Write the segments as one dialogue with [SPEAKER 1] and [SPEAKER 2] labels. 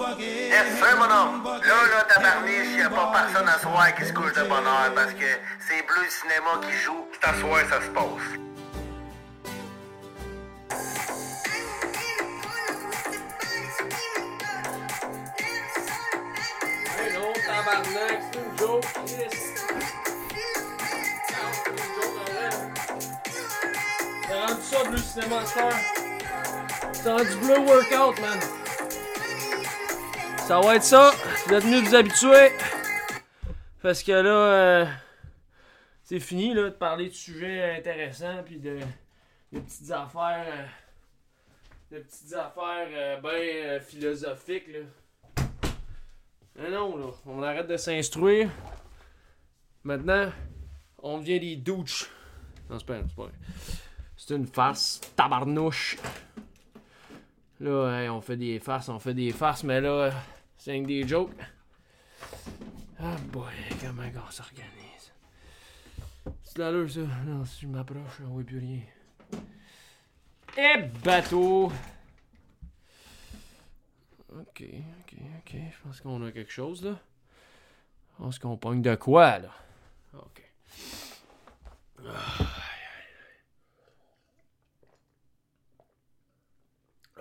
[SPEAKER 1] Yes, sir, mon homme. Là, là, tabarniche, y a pas personne à soir qui se couche de bonheur parce que c'est Bleu Cinéma qui joue. C'est à soir, ça se passe.
[SPEAKER 2] Tabarnak, c'est une joke. T'as rendu ça, Bleu Cinéma Star. T'as rendu Bleu Workout, man. Ça va être ça. Vous êtes de vous habituer. Parce que là, euh, c'est fini là, de parler de sujets intéressants puis de, de petites affaires. euh, de petites affaires euh, ben philosophiques là. Mais non, là, on arrête de s'instruire. Maintenant, on devient des douches. Non, c'est pas, pas. C'est une farce, tabarnouche. Là, on fait des farces, on fait des farces, mais là, c'est que des jokes. Ah boy, comment on s'organise. C'est là ça. Non, si je m'approche, on voit plus rien. Eh, bateau! Ok, ok, ok. Je pense qu'on a quelque chose là. Je pense qu'on pogne de quoi là? Ok. Ah, aïe, aïe.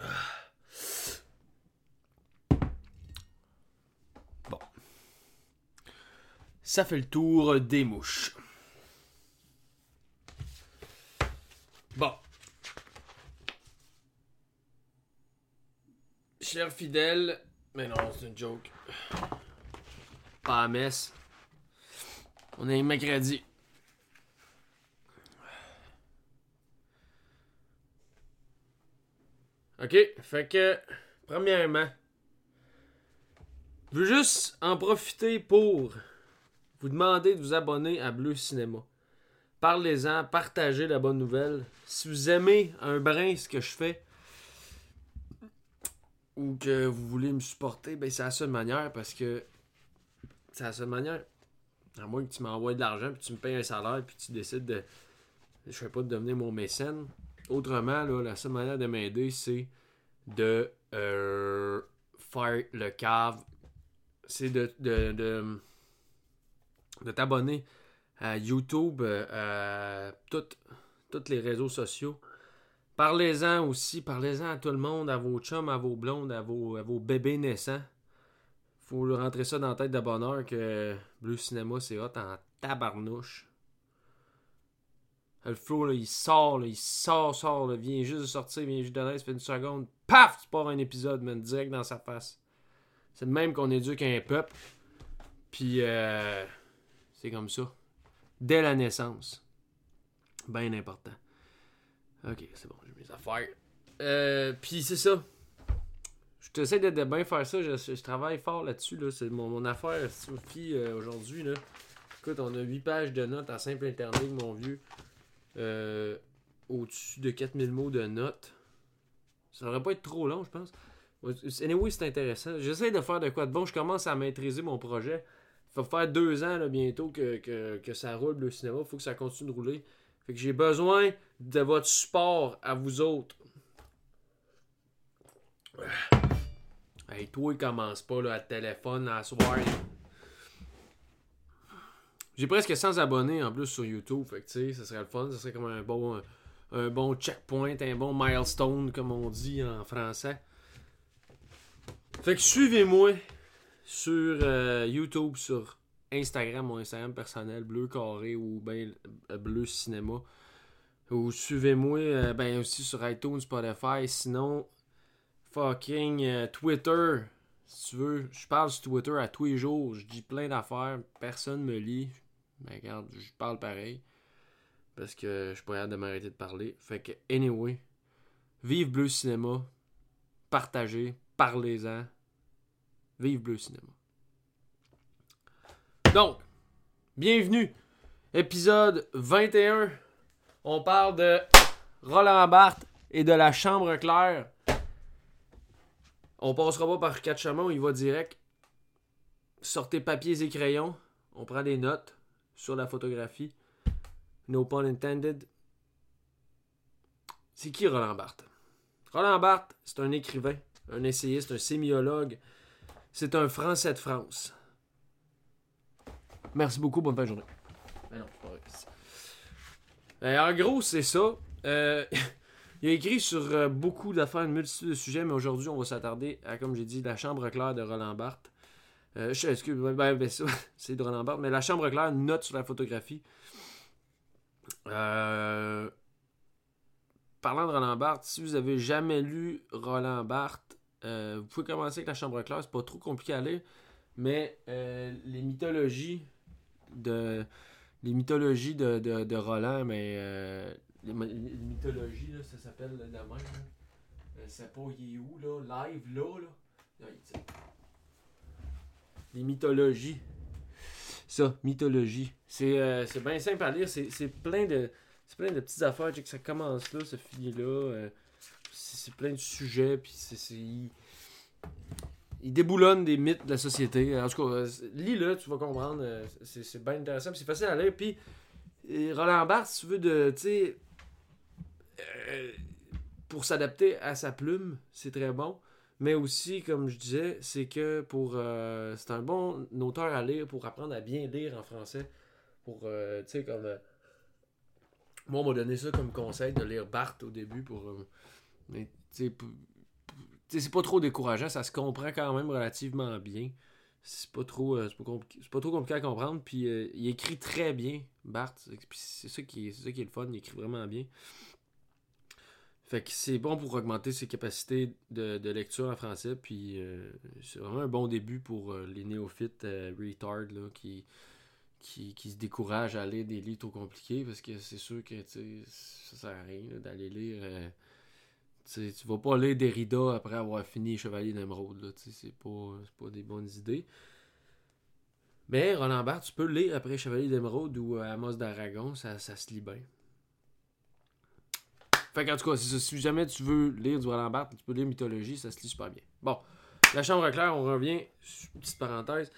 [SPEAKER 2] Ah. Bon. Ça fait le tour des mouches. Bon. Cher fidèle, mais non, c'est une joke. Pas à messe. On est mercredi. Ok, fait que, premièrement, je veux juste en profiter pour vous demander de vous abonner à Bleu Cinéma. Parlez-en, partagez la bonne nouvelle. Si vous aimez un brin ce que je fais, ou que vous voulez me supporter, ben c'est la seule manière parce que c'est la seule manière. À moins que tu m'envoies de l'argent puis tu me payes un salaire puis tu décides de. Je sais pas de devenir mon mécène. Autrement, là, la seule manière de m'aider, c'est de euh, faire le cave. C'est de, de, de t'abonner à YouTube, euh, à toutes tous les réseaux sociaux. Parlez-en aussi, parlez-en à tout le monde, à vos chums, à vos blondes, à vos, à vos bébés naissants. Faut leur rentrer ça dans la tête de bonheur que Bleu Cinéma, c'est hot en tabarnouche. Le flow, là, il sort, là, il sort, sort, là, vient juste de sortir, vient juste de ça fait une seconde, paf, tu pars un épisode, man, direct dans sa face. C'est le même qu'on éduque un peuple. Puis, euh, c'est comme ça. Dès la naissance. Bien important. Ok, c'est bon, j'ai mes affaires. Euh, puis c'est ça. Je t'essaie de, bien faire ça. Je, travaille fort là-dessus. Là. C'est mon, affaire, Sophie, euh, aujourd'hui. Là. Écoute, on a 8 pages de notes en simple interligne, mon vieux. Euh, Au-dessus de 4000 mots de notes. Ça devrait pas être trop long, je pense. Anyway, c'est intéressant. J'essaie de faire de quoi de bon. Je commence à maîtriser mon projet. Il va faire deux ans là, bientôt que, que, que ça roule le cinéma. Il faut que ça continue de rouler. Fait que j'ai besoin de votre support à vous autres. Hey, toi, il commence pas là, à téléphone à soir. J'ai presque 100 abonnés en plus sur YouTube. Fait que tu sais, ça serait le fun. Ça serait comme un bon, un bon checkpoint, un bon milestone, comme on dit en français. Fait que suivez-moi sur euh, YouTube, sur Instagram, mon Instagram personnel, bleu carré ou ben bleu cinéma. Ou suivez-moi euh, ben aussi sur iTunes, Spotify. Sinon, fucking Twitter. Si tu veux, je parle sur Twitter à tous les jours. Je dis plein d'affaires. Personne me lit. Mais regarde, je parle pareil. Parce que je suis pas hâte de m'arrêter de parler. Fait que, anyway, vive Bleu Cinéma. Partagez, parlez-en. Vive Bleu Cinéma. Donc, bienvenue. Épisode 21. On parle de Roland Barthes et de la Chambre claire. On passera pas par quatre chemins, on y va direct. Sortez papiers et crayons. On prend des notes sur la photographie. No pun intended. C'est qui Roland Barthes? Roland Barthes, c'est un écrivain, un essayiste, un sémiologue, c'est un Français de France. Merci beaucoup, bonne fin de journée. Ben non, c'est pas vrai. Euh, en gros, c'est ça. Euh, il a écrit sur euh, beaucoup d'affaires, une multitude de sujets, mais aujourd'hui, on va s'attarder à, comme j'ai dit, la chambre claire de Roland Barthes. Euh, je- excuse, ben, ben, ça, c'est de Roland Barthes, mais la chambre claire note sur la photographie. Euh, parlant de Roland Barthes, si vous avez jamais lu Roland Barthes, euh, vous pouvez commencer avec la chambre claire, c'est pas trop compliqué à lire, mais euh, les mythologies de les mythologies de, de, Roland, mais euh, les, my- les mythologies, ça s'appelle de même. là. Euh, c'est pas il est où là, live là, là. Les mythologies. Ça, mythologie. C'est c'est bien simple à lire, c'est c'est plein de. C'est plein de petites affaires, que ça commence là, ce finit là. Plein de sujets, puis c'est. Il, déboulonne des mythes de la société. En tout cas, euh, lis-le, tu vas comprendre. euh, C'est bien intéressant, c'est facile à lire. Puis, euh, Roland Barthes, si tu veux de. Tu sais. pour s'adapter à sa plume, c'est très bon. Mais aussi, comme je disais, c'est que pour. c'est un bon auteur à lire pour apprendre à bien lire en français. Pour. tu sais, comme. moi, on m'a donné ça comme conseil de lire Barthes au début pour. C'est pas trop décourageant, ça se comprend quand même relativement bien. C'est pas trop, euh, pas, trop compliqué à comprendre. Puis euh, il écrit très bien. Puis c'est ça, qui est, ça qui est le fun, il écrit vraiment bien. Fait que c'est bon pour augmenter ses capacités de, lecture en français. Puis euh, c'est vraiment un bon début pour les néophytes retard là, qui, qui, qui se découragent à lire des livres trop compliqués parce que c'est sûr que ça sert à rien d'aller lire. Euh, tu vas pas lire Derrida après avoir fini Chevalier d'Émeraude. C'est pas, pas des bonnes idées. Mais Roland Barthes, tu peux lire après Chevalier d'Émeraude ou euh, Amos d'Aragon, ça, ça se lit bien. Fait qu'en tout cas, si jamais tu veux lire du Roland Barthes, tu peux lire Mythologie, ça se lit super bien. Bon, la chambre claire, on revient, petite parenthèse.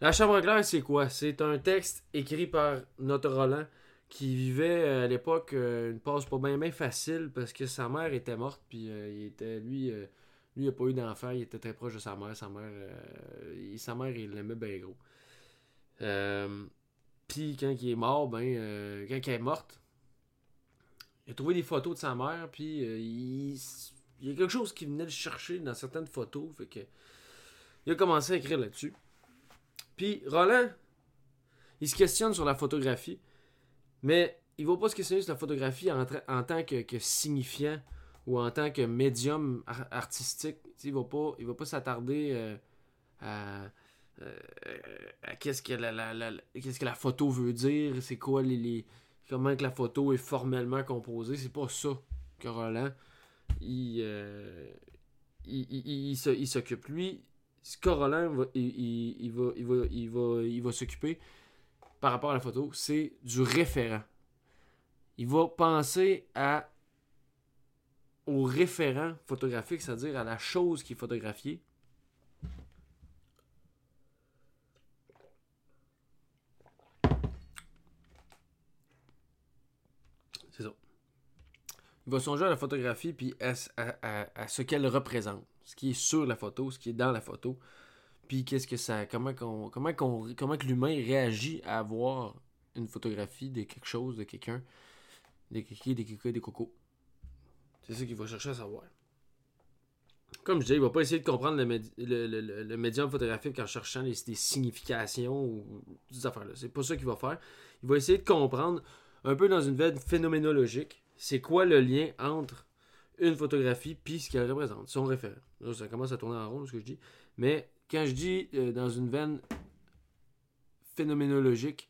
[SPEAKER 2] La chambre claire, c'est quoi? C'est un texte écrit par notre Roland qui vivait euh, à l'époque euh, une passe pas bien facile parce que sa mère était morte, puis euh, il était, lui, lui, il n'a pas eu d'enfant, il était très proche de sa mère. Sa mère, il- sa mère il l'aimait bien gros. Puis quand il est mort, ben, quand elle est morte, il a trouvé des photos de sa mère, puis il, il y a quelque chose qui venait le chercher dans certaines photos, fait que il a commencé à écrire là-dessus. Puis Roland, il se questionne sur la photographie, mais il va pas se questionner sur la photographie en, tant que, signifiant ou en tant que médium ar- artistique. Il va pas, il va pas s'attarder euh, à, euh, qu'est-ce que la, photo veut dire, c'est quoi les, comment que la photo est formellement composée. C'est pas ça que Roland il, euh, il, il- il- s'occupe. Lui, ce que Roland va, il va, il va, il va, il va s'occuper par rapport à la photo, c'est du référent. Il va penser au référent photographique, c'est-à-dire à la chose qui est photographiée. C'est ça. Il va songer à la photographie puis à ce qu'elle représente, ce qui est sur la photo, ce qui est dans la photo, puis qu'est-ce que ça, comment qu'on, comment qu'on, comment que l'humain réagit à voir une photographie de quelque chose, de quelqu'un, des kikis, des kikis, des cocos? C'est ça qu'il va chercher à savoir. Comme je disais, il va pas essayer de comprendre le, le- le- le médium photographique en cherchant les, des significations ou des affaires-là. C'est pas ça qu'il va faire. Il va essayer de comprendre un peu dans une veine phénoménologique, c'est quoi le lien entre une photographie puis ce qu'elle représente, son référent. Là, ça commence à tourner en rond, ce que je dis. Mais quand je dis euh, dans une veine phénoménologique,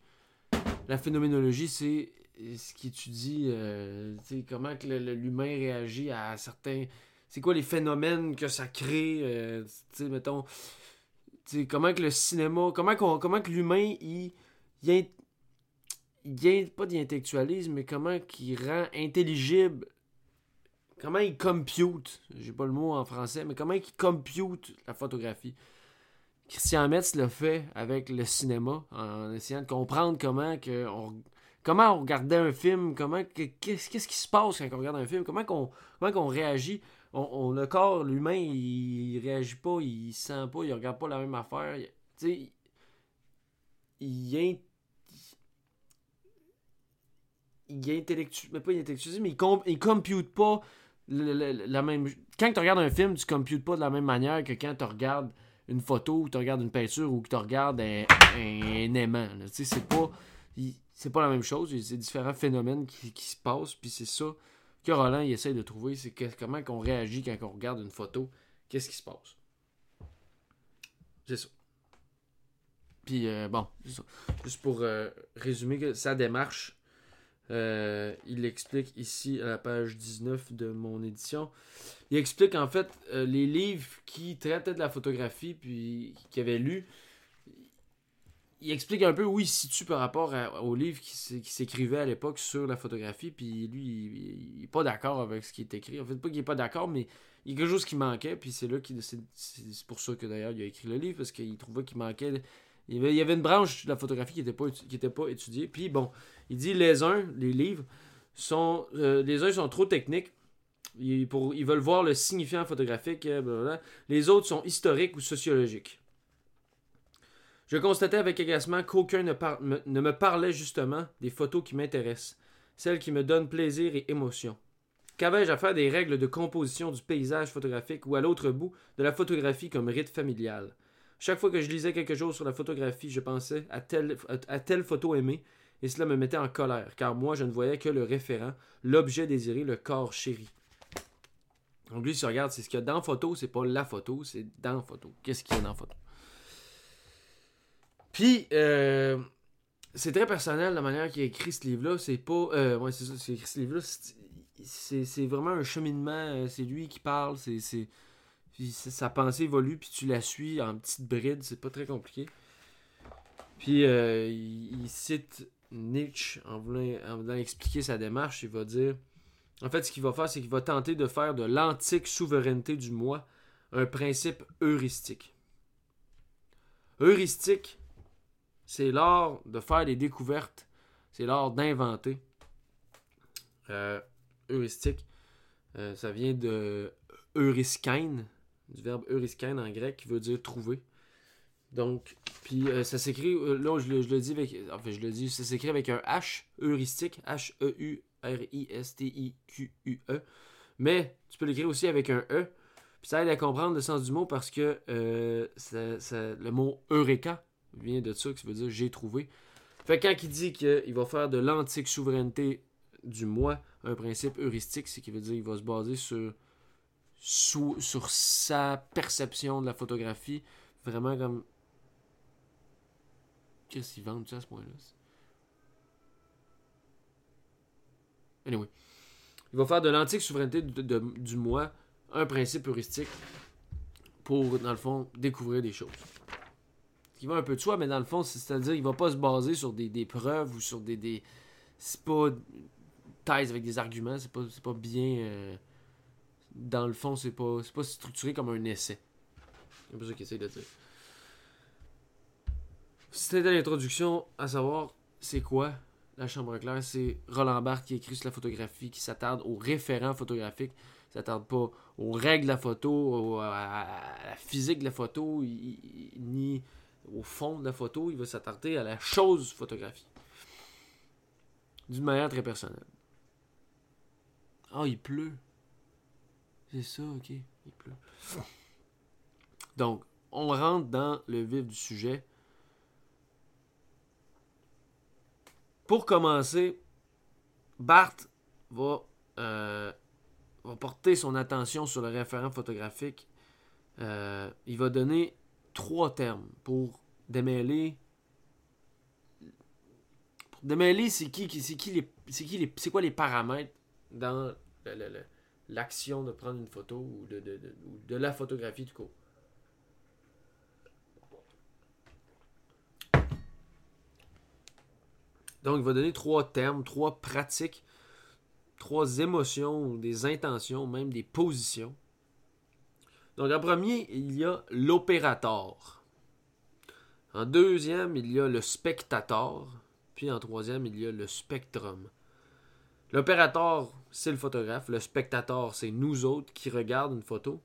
[SPEAKER 2] la phénoménologie, c'est ce qui étudie euh, comment que l'humain réagit à certains... C'est quoi les phénomènes que ça crée, euh, mettons... tu sais, comment que le cinéma... Comment, qu'on- comment que l'humain, il... il int- il pas d'intellectualise, mais comment qu'il rend intelligible comment il compute, j'ai pas le mot en français, mais comment il compute la photographie. Christian Metz l'a fait avec le cinéma, en essayant de comprendre comment que on, comment on regardait un film, comment que- qu'est-ce qui se passe quand on regarde un film, comment qu'on comment qu'on réagit on, le corps, l'humain, il, réagit pas, il sent pas, il regarde pas la même affaire. Tu il, il, il intellectuel, mais pas intellectuel, mais il, il compute pas la même. Quand tu regardes un film, tu computes pas de la même manière que quand tu regardes une photo, ou tu regardes une peinture, ou que tu regardes un, aimant. C'est pas. Pas la même chose, c'est différents phénomènes qui, qui se passent, puis c'est ça que Roland il essaie de trouver, c'est comment on réagit quand on regarde une photo, qu'est-ce qui se passe? C'est ça. Puis euh, bon, juste pour euh, résumer sa démarche, euh, il explique ici à la page 19 de mon édition. Il explique en fait les livres qui traitaient de la photographie, puis qu'il avait lu. Il explique un peu où il se situe par rapport aux livres qui, s'écrivaient à l'époque sur la photographie, puis lui, il, n'est pas d'accord avec ce qui est écrit. En fait, pas qu'il est pas d'accord, mais il y a quelque chose qui manquait, puis c'est là qu'il c'est pour ça que d'ailleurs il a écrit le livre, parce qu'il trouvait qu'il manquait il y, avait, une branche de la photographie qui n'était pas, pas étudiée. Puis bon, il dit les uns, les livres, sont, euh, les uns sont trop techniques. Ils, veulent voir le signifiant photographique. Euh, les autres sont historiques ou sociologiques. Je constatais avec agacement qu'aucun ne, me parlait justement des photos qui m'intéressent, celles qui me donnent plaisir et émotion. Qu'avais-je à faire des règles de composition du paysage photographique ou à l'autre bout de la photographie comme rite familial? Chaque fois que je lisais quelque chose sur la photographie, je pensais à telle photo aimée, et cela me mettait en colère, car moi je ne voyais que le référent, l'objet désiré, le corps chéri. Donc lui, si tu regardes, c'est ce qu'il y a dans photo, c'est pas la photo, c'est dans photo. Qu'est-ce qu'il y a dans photo? Puis, euh, c'est très personnel la manière qu'il a écrit ce livre-là. C'est pas. Euh, ouais, c'est ça, c'est écrit ce livre-là. C'est vraiment un cheminement. Euh, c'est lui qui parle. C'est sa pensée évolue, puis tu la suis en petites brides, c'est pas très compliqué. Puis euh, il, cite Nietzsche en voulant, expliquer sa démarche. Il va dire En fait, ce qu'il va faire, c'est qu'il va tenter de faire de l'antique souveraineté du moi un principe heuristique. Heuristique, c'est l'art de faire des découvertes, c'est l'art d'inventer. Euh, heuristique, euh, ça vient de Euriskein, du verbe euriskein en grec qui veut dire trouver. Donc, puis euh, ça s'écrit, là je le, dis avec, enfin je le dis, ça s'écrit avec un H, heuristique, H-E-U-R-I-S-T-I-Q-U-E. Mais tu peux l'écrire aussi avec un E, puis ça aide à comprendre le sens du mot parce que euh, le mot eureka vient de ça, qui veut dire j'ai trouvé. Fait que quand il dit qu'il va faire de l'antique souveraineté du moi un principe heuristique, c'est qu'il veut dire qu'il va se baser sur sur sa perception de la photographie. Vraiment comme. Qu'est-ce qu'ils vendent à ce point-là? Anyway. Il va faire de l'antique souveraineté du moi un principe heuristique pour, dans le fond, découvrir des choses. Il va un peu de soi, mais dans le fond, c'est-à-dire il va pas se baser sur des, preuves ou sur des. des c'est pas thèse avec des arguments, c'est pas, pas bien. Euh, dans le fond, c'est pas, pas structuré comme un essai. C'est un ça qu'il essaie de dire. C'était l'introduction à savoir c'est quoi la chambre claire. C'est Roland Barthes qui écrit sur la photographie, qui s'attarde aux référents photographiques, s'attarde pas aux règles de la photo, à la physique de la photo, ni au fond de la photo. Il va s'attarder à la chose photographie. D'une manière très personnelle. Ah, il pleut. C'est ça, ok. Il pleut. Donc, on rentre dans le vif du sujet. Pour commencer, Bart va, euh, va porter son attention sur le référent photographique. Euh, il va donner trois termes pour démêler. Pour démêler, c'est qui, les, c'est qui les, c'est quoi les paramètres dans l'action de prendre une photo ou de, de, la photographie du coup. Donc, il va donner trois termes, trois pratiques, trois émotions, des intentions, même des positions. Donc, en premier, il y a l'opérateur. En deuxième, il y a le spectateur. Puis en troisième, il y a le spectrum. L'opérateur, c'est le photographe. Le spectateur, c'est nous autres qui regardent une photo.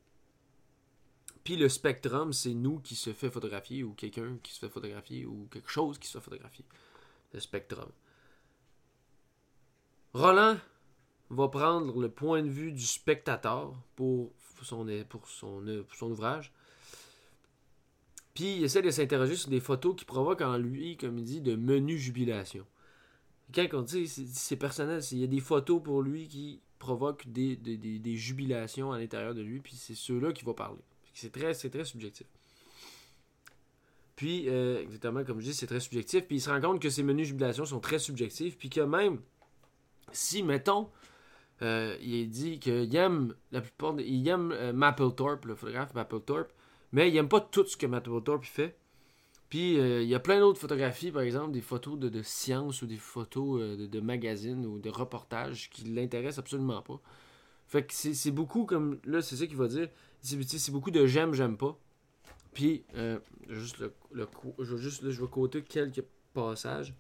[SPEAKER 2] Puis le spectrum, c'est nous qui se fait photographier ou quelqu'un qui se fait photographier ou quelque chose qui se fait photographier. Spectrum. Roland va prendre le point de vue du spectateur pour son, ouvrage. Puis il essaie de s'interroger sur des photos qui provoquent en lui, comme il dit, de menus jubilation. Quand on dit c'est personnel, il y a des photos pour lui qui provoquent des, jubilations à l'intérieur de lui, puis c'est ceux-là qui va parler. C'est très, très subjectif. Puis, euh, exactement comme je dis, c'est très subjectif. Puis il se rend compte que ces menus jubilation sont très subjectifs. Puis que même si, mettons, euh, il dit qu'il aime la plupart il aime euh, Mapplethorpe, le photographe Mapplethorpe, mais il aime pas tout ce que Mapplethorpe fait. Puis euh, il y a plein d'autres photographies, par exemple, des photos de, science ou des photos de, de, magazines ou de reportages qui l'intéressent absolument pas. Fait que c'est beaucoup comme. Là, c'est ça qu'il va dire. C'est beaucoup de j'aime, j'aime pas. Puis, juste le, juste là, je vais coter quelques passages.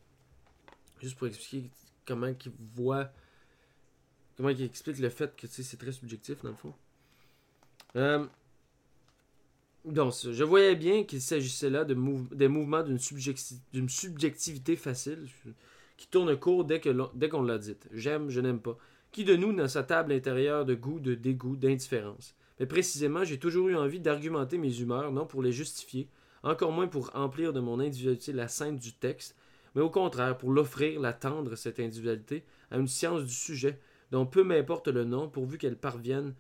[SPEAKER 2] Juste pour expliquer comment il voit. Comment il explique le fait que c'est très subjectif, dans le fond. Euh, donc, je voyais bien qu'il s'agissait là de des mouvements d'une subjectivité facile qui tourne court dès qu'on l'a dit. J'aime, je n'aime pas. Qui de nous, dans sa table intérieure de goût, de dégoût, d'indifférence? Mais précisément, j'ai toujours eu envie d'argumenter mes humeurs, non pour les justifier, encore moins pour remplir de mon individualité la scène du texte, mais au contraire pour l'offrir, la tendre, cette individualité, à une science du sujet, dont peu m'importe le nom, pourvu qu'elle parvienne,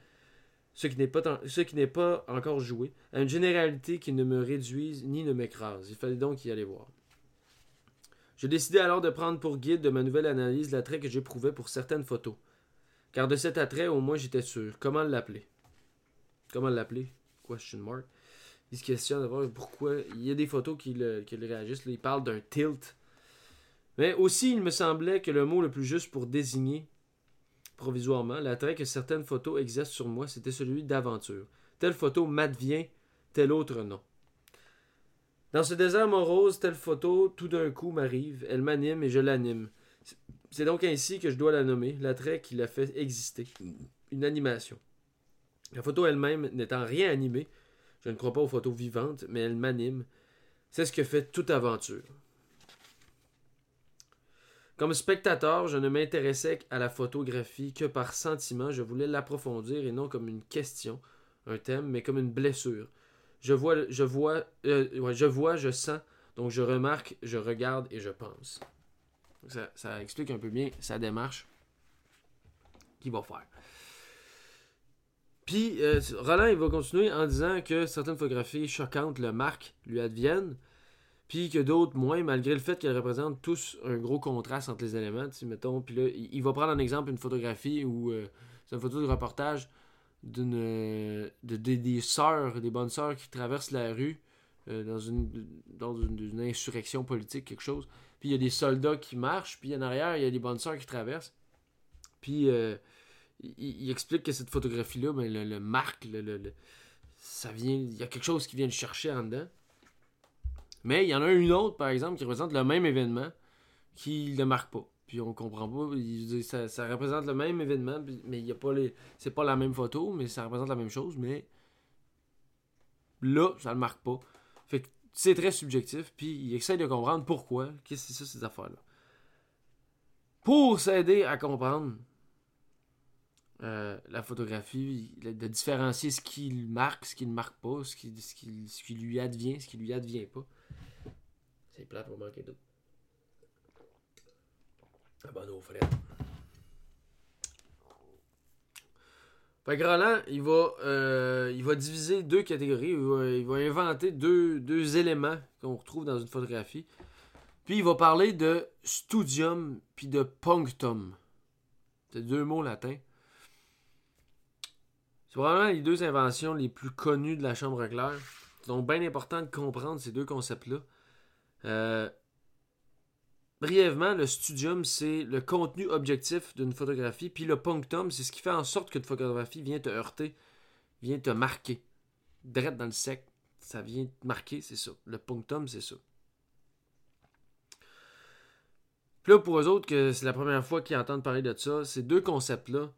[SPEAKER 2] ce qui n'est pas, ce qui n'est pas encore joué, à une généralité qui ne me réduise ni ne m'écrase. Il fallait donc y aller voir. Je décidai alors de prendre pour guide de ma nouvelle analyse l'attrait que j'éprouvais pour certaines photos. Car de cet attrait, au moins, j'étais sûr. Comment l'appeler? Comment l'appeler Question mark. Il se questionne d'abord pourquoi. Il y a des photos qui le, qui le réagissent. il parle d'un tilt mais aussi, il me semblait que le mot le plus juste pour désigner provisoirement l'attrait que certaines photos exercent sur moi, c'était celui d'aventure. Telle photo m'advient, tel autre non. Dans ce désert morose, telle photo tout d'un coup m'arrive, elle m'anime et je l'anime. C'est donc ainsi que je dois la nommer, l'attrait qui la fait exister, une animation. La photo elle-même n'étant rien animée, je ne crois pas aux photos vivantes, mais elle m'anime. C'est ce que fait toute aventure. Comme spectateur, je ne m'intéressais à la photographie que par sentiment, je voulais l'approfondir et non comme une question, un thème, mais comme une blessure. Je vois, je vois, euh, je vois, je sens, donc je remarque, je regarde et je pense. Ça, explique un peu bien sa démarche qu'il va faire? Puis, euh, Roland, il va continuer en disant que certaines photographies choquantes le marquent, lui adviennent, puis que d'autres moins, malgré le fait qu'elles représentent tous un gros contraste entre les éléments. Mettons, puis là, il va prendre un exemple une photographie où euh, c'est une photo de reportage d'une de, des sœurs, des bonnes sœurs qui traversent la rue euh, dans, une, dans une, insurrection politique, quelque chose. Puis il y a des soldats qui marchent, puis en arrière, il y a des bonnes sœurs qui traversent. Puis il, explique que cette photographie-là, ben, le, marque, le, ça il y a quelque chose qui vient le chercher en dedans. Mais il y en a une autre, par exemple, qui représente le même événement, qui ne marque pas. Puis on comprend pas. Ça, ça représente le même événement, mais il y a pas les. C'est pas la même photo, mais ça représente la même chose, mais là, ça le marque pas. C'est très subjectif, puis il essaie de comprendre pourquoi. Qu'est-ce que c'est ça, ces affaires-là. Pour s'aider à comprendre euh, la photographie, de différencier ce qui marque, ce qui ne marque pas, ce qui, ce, qui, lui advient, ce qui lui advient pas. C'est plate pour manquer d'eau. Ah bonne eau frère. Fait que il va, euh, il va diviser deux catégories. Il va, inventer deux, deux éléments qu'on retrouve dans une photographie. Puis il va parler de studium puis de punctum. C'est deux mots latins. C'est probablement les deux inventions les plus connues de la chambre claire. Donc, bien important de comprendre ces deux concepts-là. Euh, brièvement, le studium, c'est le contenu objectif d'une photographie, puis le punctum, c'est ce qui fait en sorte qu'une photographie vient te heurter, vient te marquer. Direct dans le sec, ça vient te marquer, c'est ça. Le punctum, c'est ça. Puis là, pour eux autres, que c'est la première fois qu'ils entendent parler de ça, ces deux concepts-là,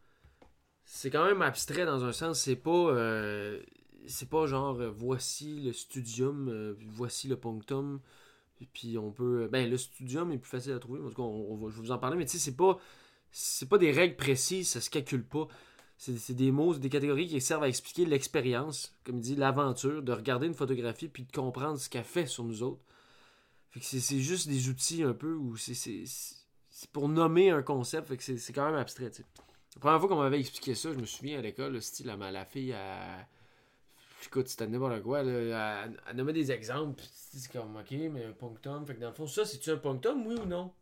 [SPEAKER 2] c'est quand même abstrait dans un sens. C'est pas. euh, c'est pas genre euh, voici le studium, euh, voici le punctum. Puis, on peut. Ben, le studium est plus facile à trouver. En tout cas, on, va, je vais vous en parler, mais tu sais, c'est pas. C'est pas des règles précises, ça se calcule pas. C'est des mots, des catégories qui servent à expliquer l'expérience, comme il dit, l'aventure, de regarder une photographie puis de comprendre ce qu'elle fait sur nous autres. Fait que c'est juste des outils un peu où c'est- pour nommer un concept, fait que c'est c'est quand même abstrait, tu sais. La première fois qu'on m'avait expliqué ça, je me souviens à l'école, le style, la, la fille, elle... écoute, c'était n'importe quoi, elle, elle nommait des exemples, c'est comme, ok, mais un punctum, fait que dans le fond, ça, c'est-tu un punctum, oui ou non?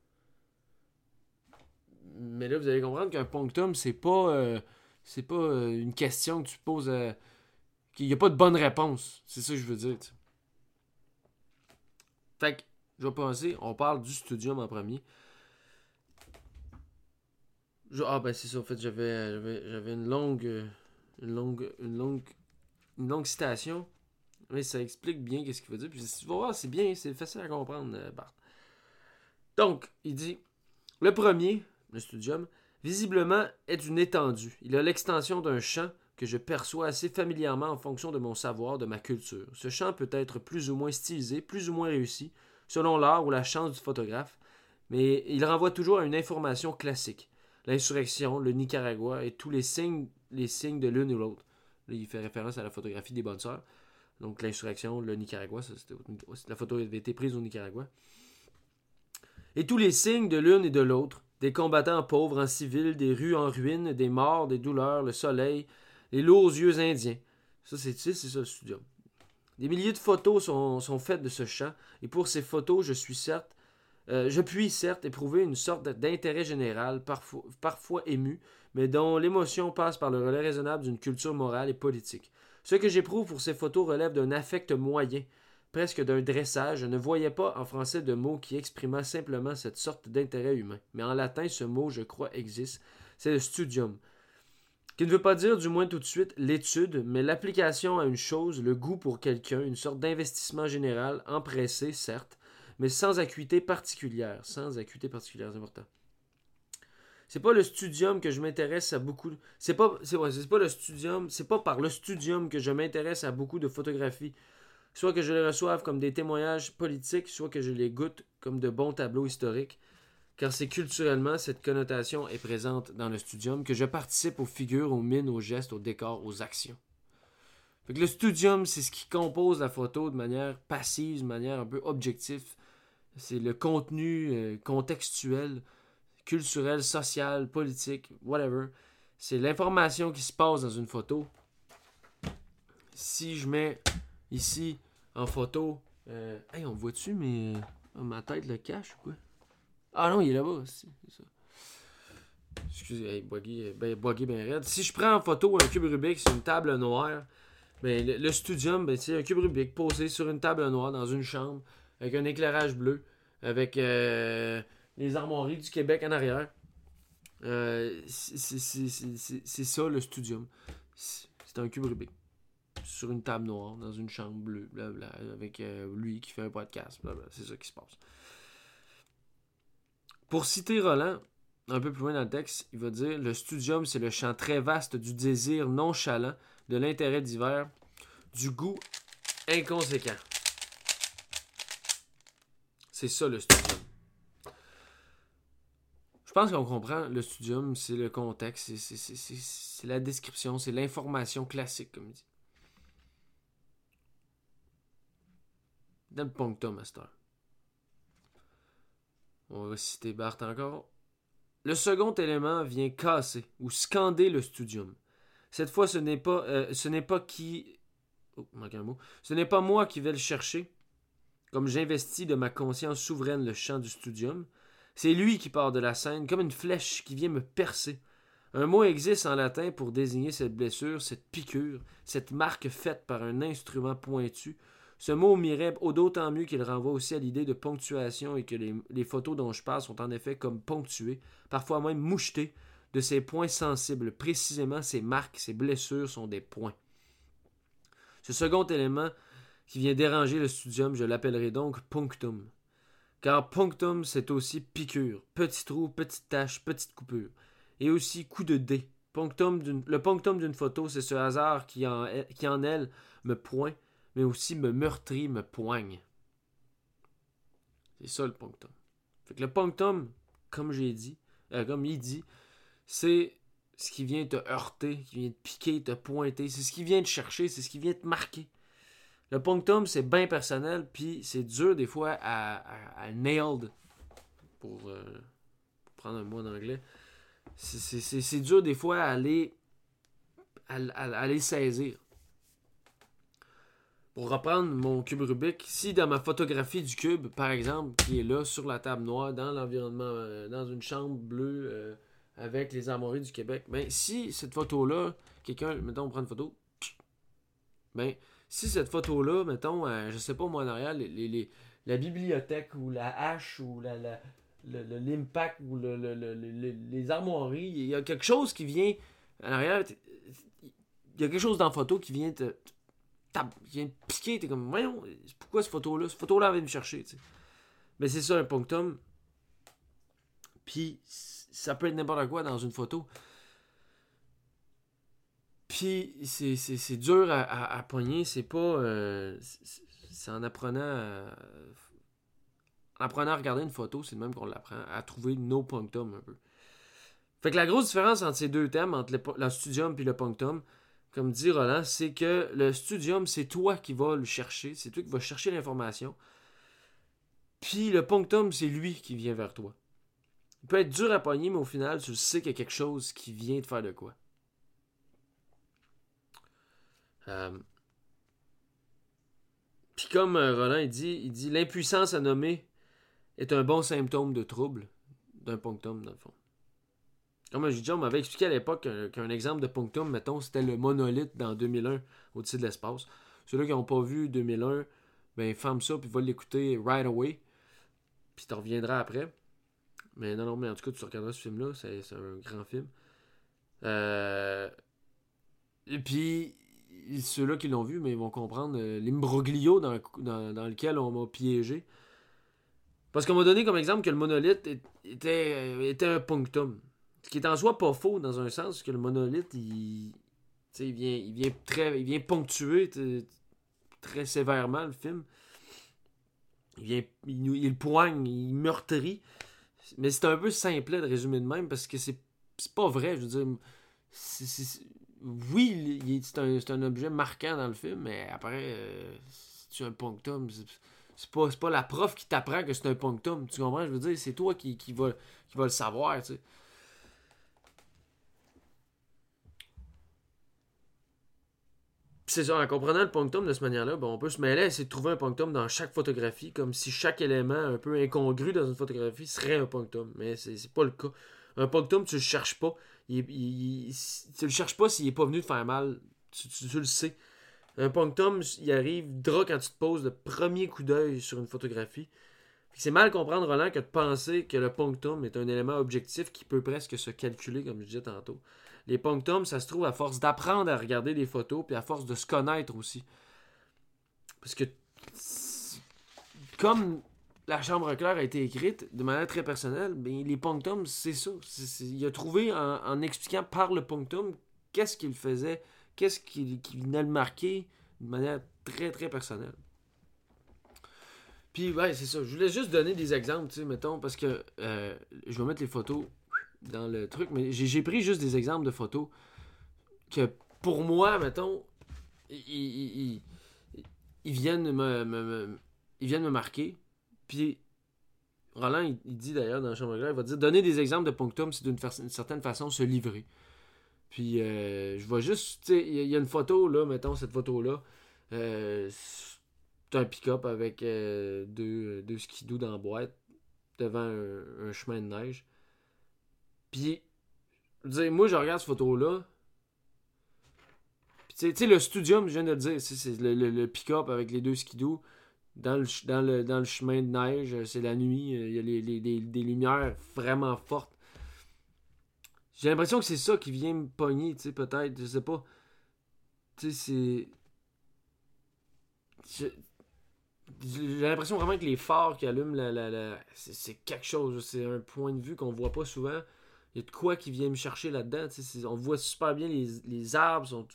[SPEAKER 2] Mais là, vous allez comprendre qu'un punctum, c'est pas, euh, c'est pas euh, une question que tu poses, à... qu'il n'y a pas de bonne réponse, c'est ça que je veux dire, tu sais. Fait que, je vais penser, on parle du studium en premier. Ah ben c'est ça, en fait, j'avais, j'avais, j'avais une longue, euh, une longue, une longue, une longue citation. Mais ça explique bien qu'est-ce qu'il veut dire. Puis tu vas voir, c'est bien, c'est facile à comprendre, euh, Bart. Donc, il dit, le premier, le studium, visiblement est une étendue. Il a l'extension d'un champ que je perçois assez familièrement en fonction de mon savoir, de ma culture. Ce champ peut être plus ou moins stylisé, plus ou moins réussi, selon l'art ou la chance du photographe, mais il renvoie toujours à une information classique l'insurrection, le Nicaragua et tous les signes, les signes de l'une ou l'autre. Là, il fait référence à la photographie des bonnes sœurs. Donc l'insurrection, le Nicaragua, la photo avait été prise au Nicaragua. Et tous les signes de l'une et de l'autre, des combattants pauvres en civil, des rues en ruine, des morts, des douleurs, le soleil, les lourds yeux indiens. Ça, c'est ça le studium. Des milliers de photos sont, sont faites de ce champ, et pour ces photos, je suis certes euh, je puis certes éprouver une sorte d'intérêt général, parfois, parfois ému, mais dont l'émotion passe par le relais raisonnable d'une culture morale et politique. Ce que j'éprouve pour ces photos relève d'un affect moyen, presque d'un dressage. Je ne voyais pas en français de mot qui exprimât simplement cette sorte d'intérêt humain. Mais en latin, ce mot, je crois, existe. C'est le studium. Qui ne veut pas dire, du moins tout de suite, l'étude, mais l'application à une chose, le goût pour quelqu'un, une sorte d'investissement général, empressé, certes, mais sans acuité particulière. Sans acuité particulière, c'est important. C'est pas le studium que je m'intéresse à beaucoup. C'est pas, c'est c'est pas le studium. C'est pas par le studium que je m'intéresse à beaucoup de photographies. Soit que je les reçoive comme des témoignages politiques, soit que je les goûte comme de bons tableaux historiques. Car c'est culturellement cette connotation est présente dans le studium que je participe aux figures, aux mines, aux gestes, aux décors, aux actions. Fait que le studium, c'est ce qui compose la photo de manière passive, de manière un peu objective. C'est le contenu euh, contextuel, culturel, social, politique, whatever. C'est l'information qui se passe dans une photo. Si je mets ici en photo. euh, hey, on voit-tu, mais euh, ma tête le cache ou quoi? Ah non, il est là-bas. c'est ça. Excusez, hey, ben, ben raide. Si je prends en photo un cube Rubik sur une table noire, ben, le, le studium, ben, c'est un cube Rubik posé sur une table noire dans une chambre avec un éclairage bleu, avec euh, les armoiries du Québec en arrière. Euh, c'est- ça le studium. C'est un cube Rubik sur une table noire dans une chambre bleue, blabla, avec euh, lui qui fait un podcast. C'est ça qui se passe. Pour citer Roland, un peu plus loin dans le texte, il va dire Le studium, c'est le champ très vaste du désir nonchalant, de l'intérêt divers, du goût inconséquent. C'est ça le studium. Je pense qu'on comprend le studium, c'est le contexte, c'est- la description, c'est l'information classique, comme dit. Dans master. On va citer Barthes encore. Le second élément vient casser ou scander le studium. Cette fois, ce n'est pas, euh, ce n'est pas qui. Oh, manque un mot. Ce n'est pas moi qui vais le chercher, comme j'investis de ma conscience souveraine le champ du studium. C'est lui qui part de la scène comme une flèche qui vient me percer. Un mot existe en latin pour désigner cette blessure, cette piqûre, cette marque faite par un instrument pointu. Ce mot m'irait d'autant mieux qu'il renvoie aussi à l'idée de ponctuation et que les photos dont je parle sont en effet comme ponctuées, parfois même mouchetées, de ces points sensibles. Précisément, ces marques, ces blessures sont des points. Ce second élément qui vient déranger le studium, je l'appellerai donc punctum. Car punctum, c'est aussi piqûre, petit trou, petite tache, petite coupure. Et aussi coup de dé. Punctum le punctum d'une photo, c'est ce hasard qui en, qui en elle me pointe, mais aussi me meurtrit, me poigne. C'est ça le punctum. Fait que le punctum, comme j'ai dit, euh, comme il dit, c'est ce qui vient te heurter, qui vient te piquer, te pointer, c'est ce qui vient te chercher, c'est ce qui vient te marquer. Le punctum, c'est bien personnel, puis c'est dur des fois à, à, nailed, pour, euh, pour, prendre un mot en anglais. C'est dur des fois à aller, aller saisir. Pour reprendre mon cube Rubik, si dans ma photographie du cube, par exemple, qui est là sur la table noire, dans l'environnement, euh, dans une chambre bleue euh, avec les armoiries du Québec, ben si cette photo-là, quelqu'un, mettons, on prend une photo, ben si cette photo-là, mettons, euh, je sais pas moi en arrière, la bibliothèque ou la hache ou l'impact ou les armoiries, il y a quelque chose qui vient en arrière, il y a quelque chose dans la photo qui vient te, piquer, t'es comme, voyons, pourquoi cette photo-là, cette photo-là vient me chercher. Mais c'est ça un punctum. Puis ça peut être n'importe quoi dans une photo. Puis c'est dur à, à, pogner, c'est pas. Euh, c'est en apprenant à, en apprenant à regarder une photo, c'est le même qu'on l'apprend, à trouver nos punctum un peu. Fait que la grosse différence entre ces deux thèmes, entre le, studium et le punctum, comme dit Roland, c'est que le studium, c'est toi qui vas le chercher, c'est toi qui vas chercher l'information. Puis le punctum, c'est lui qui vient vers toi. Il peut être dur à pogner, mais au final, tu sais qu'il y a quelque chose qui vient de faire de quoi. Euh, puis comme euh, Roland dit, il dit l'impuissance à nommer est un bon symptôme de trouble d'un punctum dans le fond. Comme je dis, on m'avait expliqué à l'époque qu'un exemple de punctum, mettons, c'était le monolithe dans 2001 au-dessus de l'espace. Ceux-là qui n'ont pas vu 2001, ben ferme ça puis va l'écouter right away. Puis tu reviendras après. Mais non, non, mais en tout cas, tu regarderas ce film-là, c'est un grand film. Euh... Et puis, ceux-là qui l'ont vu, mais ils vont comprendre euh, l'imbroglio dans, dans, lequel on m'a piégé. Parce qu'on m'a donné comme exemple que le monolithe était, euh, était un punctum. Ce qui est en soi pas faux dans un sens, que le monolithe, il, il, vient, il, vient très, il vient ponctuer très sévèrement le film. Il vient, il, poigne, il meurtrit. Mais c'est un peu simple de résumer de même parce que c'est pas vrai. Je veux dire, oui, c'est un, objet marquant dans le film, mais après, euh, c'est un punctum? C'est pas, la prof qui t'apprend que c'est un punctum. Tu comprends? Je veux dire, c'est toi qui, qui, le savoir, c'est ça, en comprenant le punctum de cette manière-là, on peut se mêler à essayer de trouver un punctum dans chaque photographie, comme si chaque élément un peu incongru dans une photographie serait un punctum. Mais c'est pas le cas. Un punctum, tu le cherches pas. Tu le cherches pas s'il est pas venu te faire mal. Tu, le sais. Un punctum, il arrive droit quand tu te poses le premier coup d'œil sur une photographie. C'est mal comprendre, Roland, que de penser que le punctum est un élément objectif qui peut presque se calculer, comme je disais tantôt. Les punctums, ça se trouve à force d'apprendre à regarder les photos, puis à force de se connaître aussi. Parce que, comme la chambre claire a été écrite de manière très personnelle, ben, les punctums, c'est ça. il a trouvé en, expliquant par le punctum qu'est-ce qu'il faisait, qu'est-ce qui, venait le marquer de manière très très personnelle. Puis, ouais, c'est ça. Je voulais juste donner des exemples, tu sais, mettons, parce que euh, je vais mettre les photos dans le truc, mais j'ai pris juste des exemples de photos que pour moi, mettons, ils, viennent me, ils viennent me marquer. Puis Roland, il, dit d'ailleurs dans la chambre il va dire donner des exemples de punctum, c'est d'une certaine façon se livrer. Puis euh, je vois juste, il y, a une photo là, mettons cette photo-là. Euh, c'est un pick-up avec euh, deux, deux skidoo dans la boîte devant un, chemin de neige. Puis, moi je regarde cette photo-là. Puis tu sais, le studium, je viens de le dire, c'est le, le pick-up avec les deux skidoo dans le, dans le, chemin de neige, euh, c'est la nuit, euh, il y a les, des lumières vraiment fortes. J'ai l'impression que c'est ça qui vient me pogner, tu sais, peut-être, je sais pas. Tu sais, c'est. j'ai l'impression vraiment que les phares qui allument, la, la, la- c'est quelque chose. C'est un point de vue qu'on voit pas souvent. Il y a de quoi qui vient me chercher là-dedans. tu sais, On voit super bien, les, les arbres sont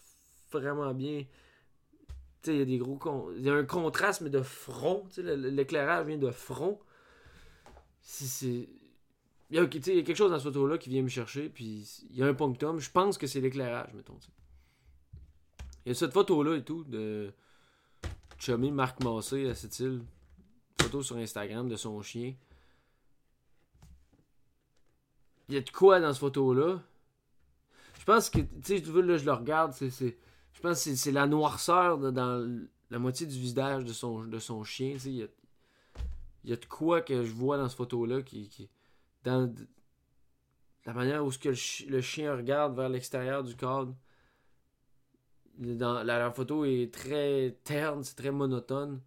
[SPEAKER 2] vraiment bien. Il y a des gros. Il y a un contraste, mais de front. L'éclairage vient de front. C'est- C'est. Il y, a, quelque chose dans cette photo-là qui vient me chercher. Puis il y a un punctum. Je pense que c'est l'éclairage, mettons. Il y a cette photo-là et tout de chummy Marc Massé à cette île. Photo sur Instagram de son chien. Il y a de quoi dans cette photo-là? Je pense que, tu sais, là, je le regarde, c'est- je pense que c'est, la noirceur dans la moitié du visage de son, de son chien. Il y a, y a de quoi que je vois dans cette photo-là qui, dans la manière où ce que le, chi- le chien regarde vers l'extérieur du cadre. Dans, la, photo est très terne, c'est très monotone.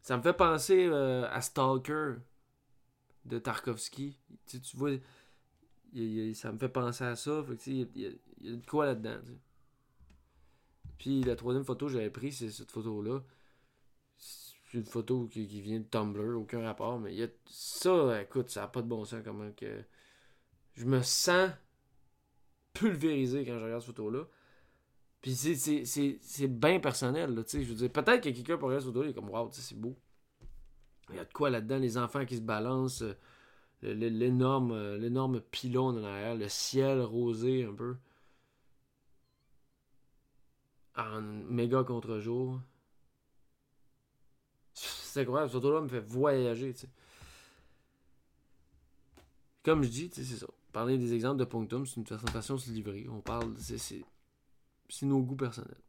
[SPEAKER 2] Ça me fait penser euh, à Stalker de Tarkovsky. Tu, vois, ça me fait penser à ça. Il, y a- de quoi là-dedans. Puis la troisième photo que j'avais prise, c'est cette photo-là. C'est une photo qui, vient de Tumblr, aucun rapport, mais y a ça, écoute, ça n'a pas de bon sens comment que. Je me sens pulvérisé quand je regarde cette photo-là. Puis c'est- bien personnel, là, tu sais. Je veux dire, peut-être que quelqu'un pourrait il est comme, waouh, sais, c'est beau. Il y a de quoi là-dedans, les enfants qui se balancent, euh, l'énorme euh, l'énorme pylône en arrière, le ciel rosé un peu. En méga contre-jour. C'est incroyable, cette photo-là me fait voyager, tu sais. Comme je dis, c'est ça. Parler des exemples de Punctum, c'est une façon, de se livrer. On parle, c'est- nos goûts personnels.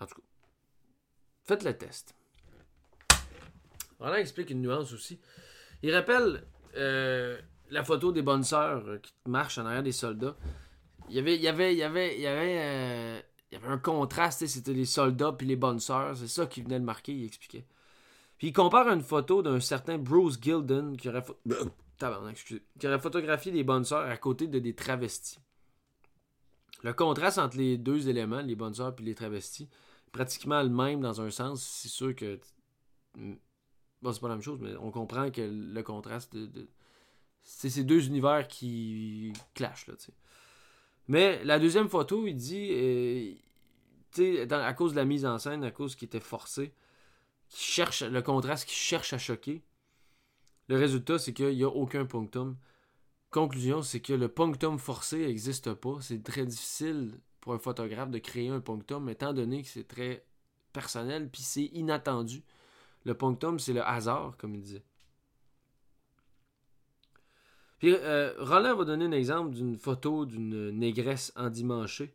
[SPEAKER 2] En tout cas, faites le test. Roland explique une nuance aussi. Il rappelle euh, la photo des bonnes sœurs euh, qui marchent en arrière des soldats. Il y avait, il y avait un contraste. C'était les soldats puis les bonnes sœurs. C'est ça qui venait le marquer. Il expliquait. Puis il compare une photo d'un certain Bruce Gilden qui aurait, qui aurait photographié des bonnes sœurs à côté de des travestis. Le contraste entre les deux éléments, les bonnes sœurs et les travestis, est pratiquement le même dans un sens. C'est sûr que. Bon, c'est pas la même chose, mais on comprend que le contraste de- C'est ces deux univers qui clashent, là, tu sais. Mais la deuxième photo, il dit. euh, à cause de la mise en scène, à cause qu'il était forcé, qui cherche le contraste qui cherche à choquer. Le résultat, c'est qu'il n'y a aucun punctum. Conclusion, c'est que le punctum forcé n'existe pas. C'est très difficile pour un photographe de créer un punctum, étant donné que c'est très personnel, puis c'est inattendu. Le punctum, c'est le hasard, comme il disait. Puis euh, Roland va donner un exemple d'une photo d'une négresse endimanchée,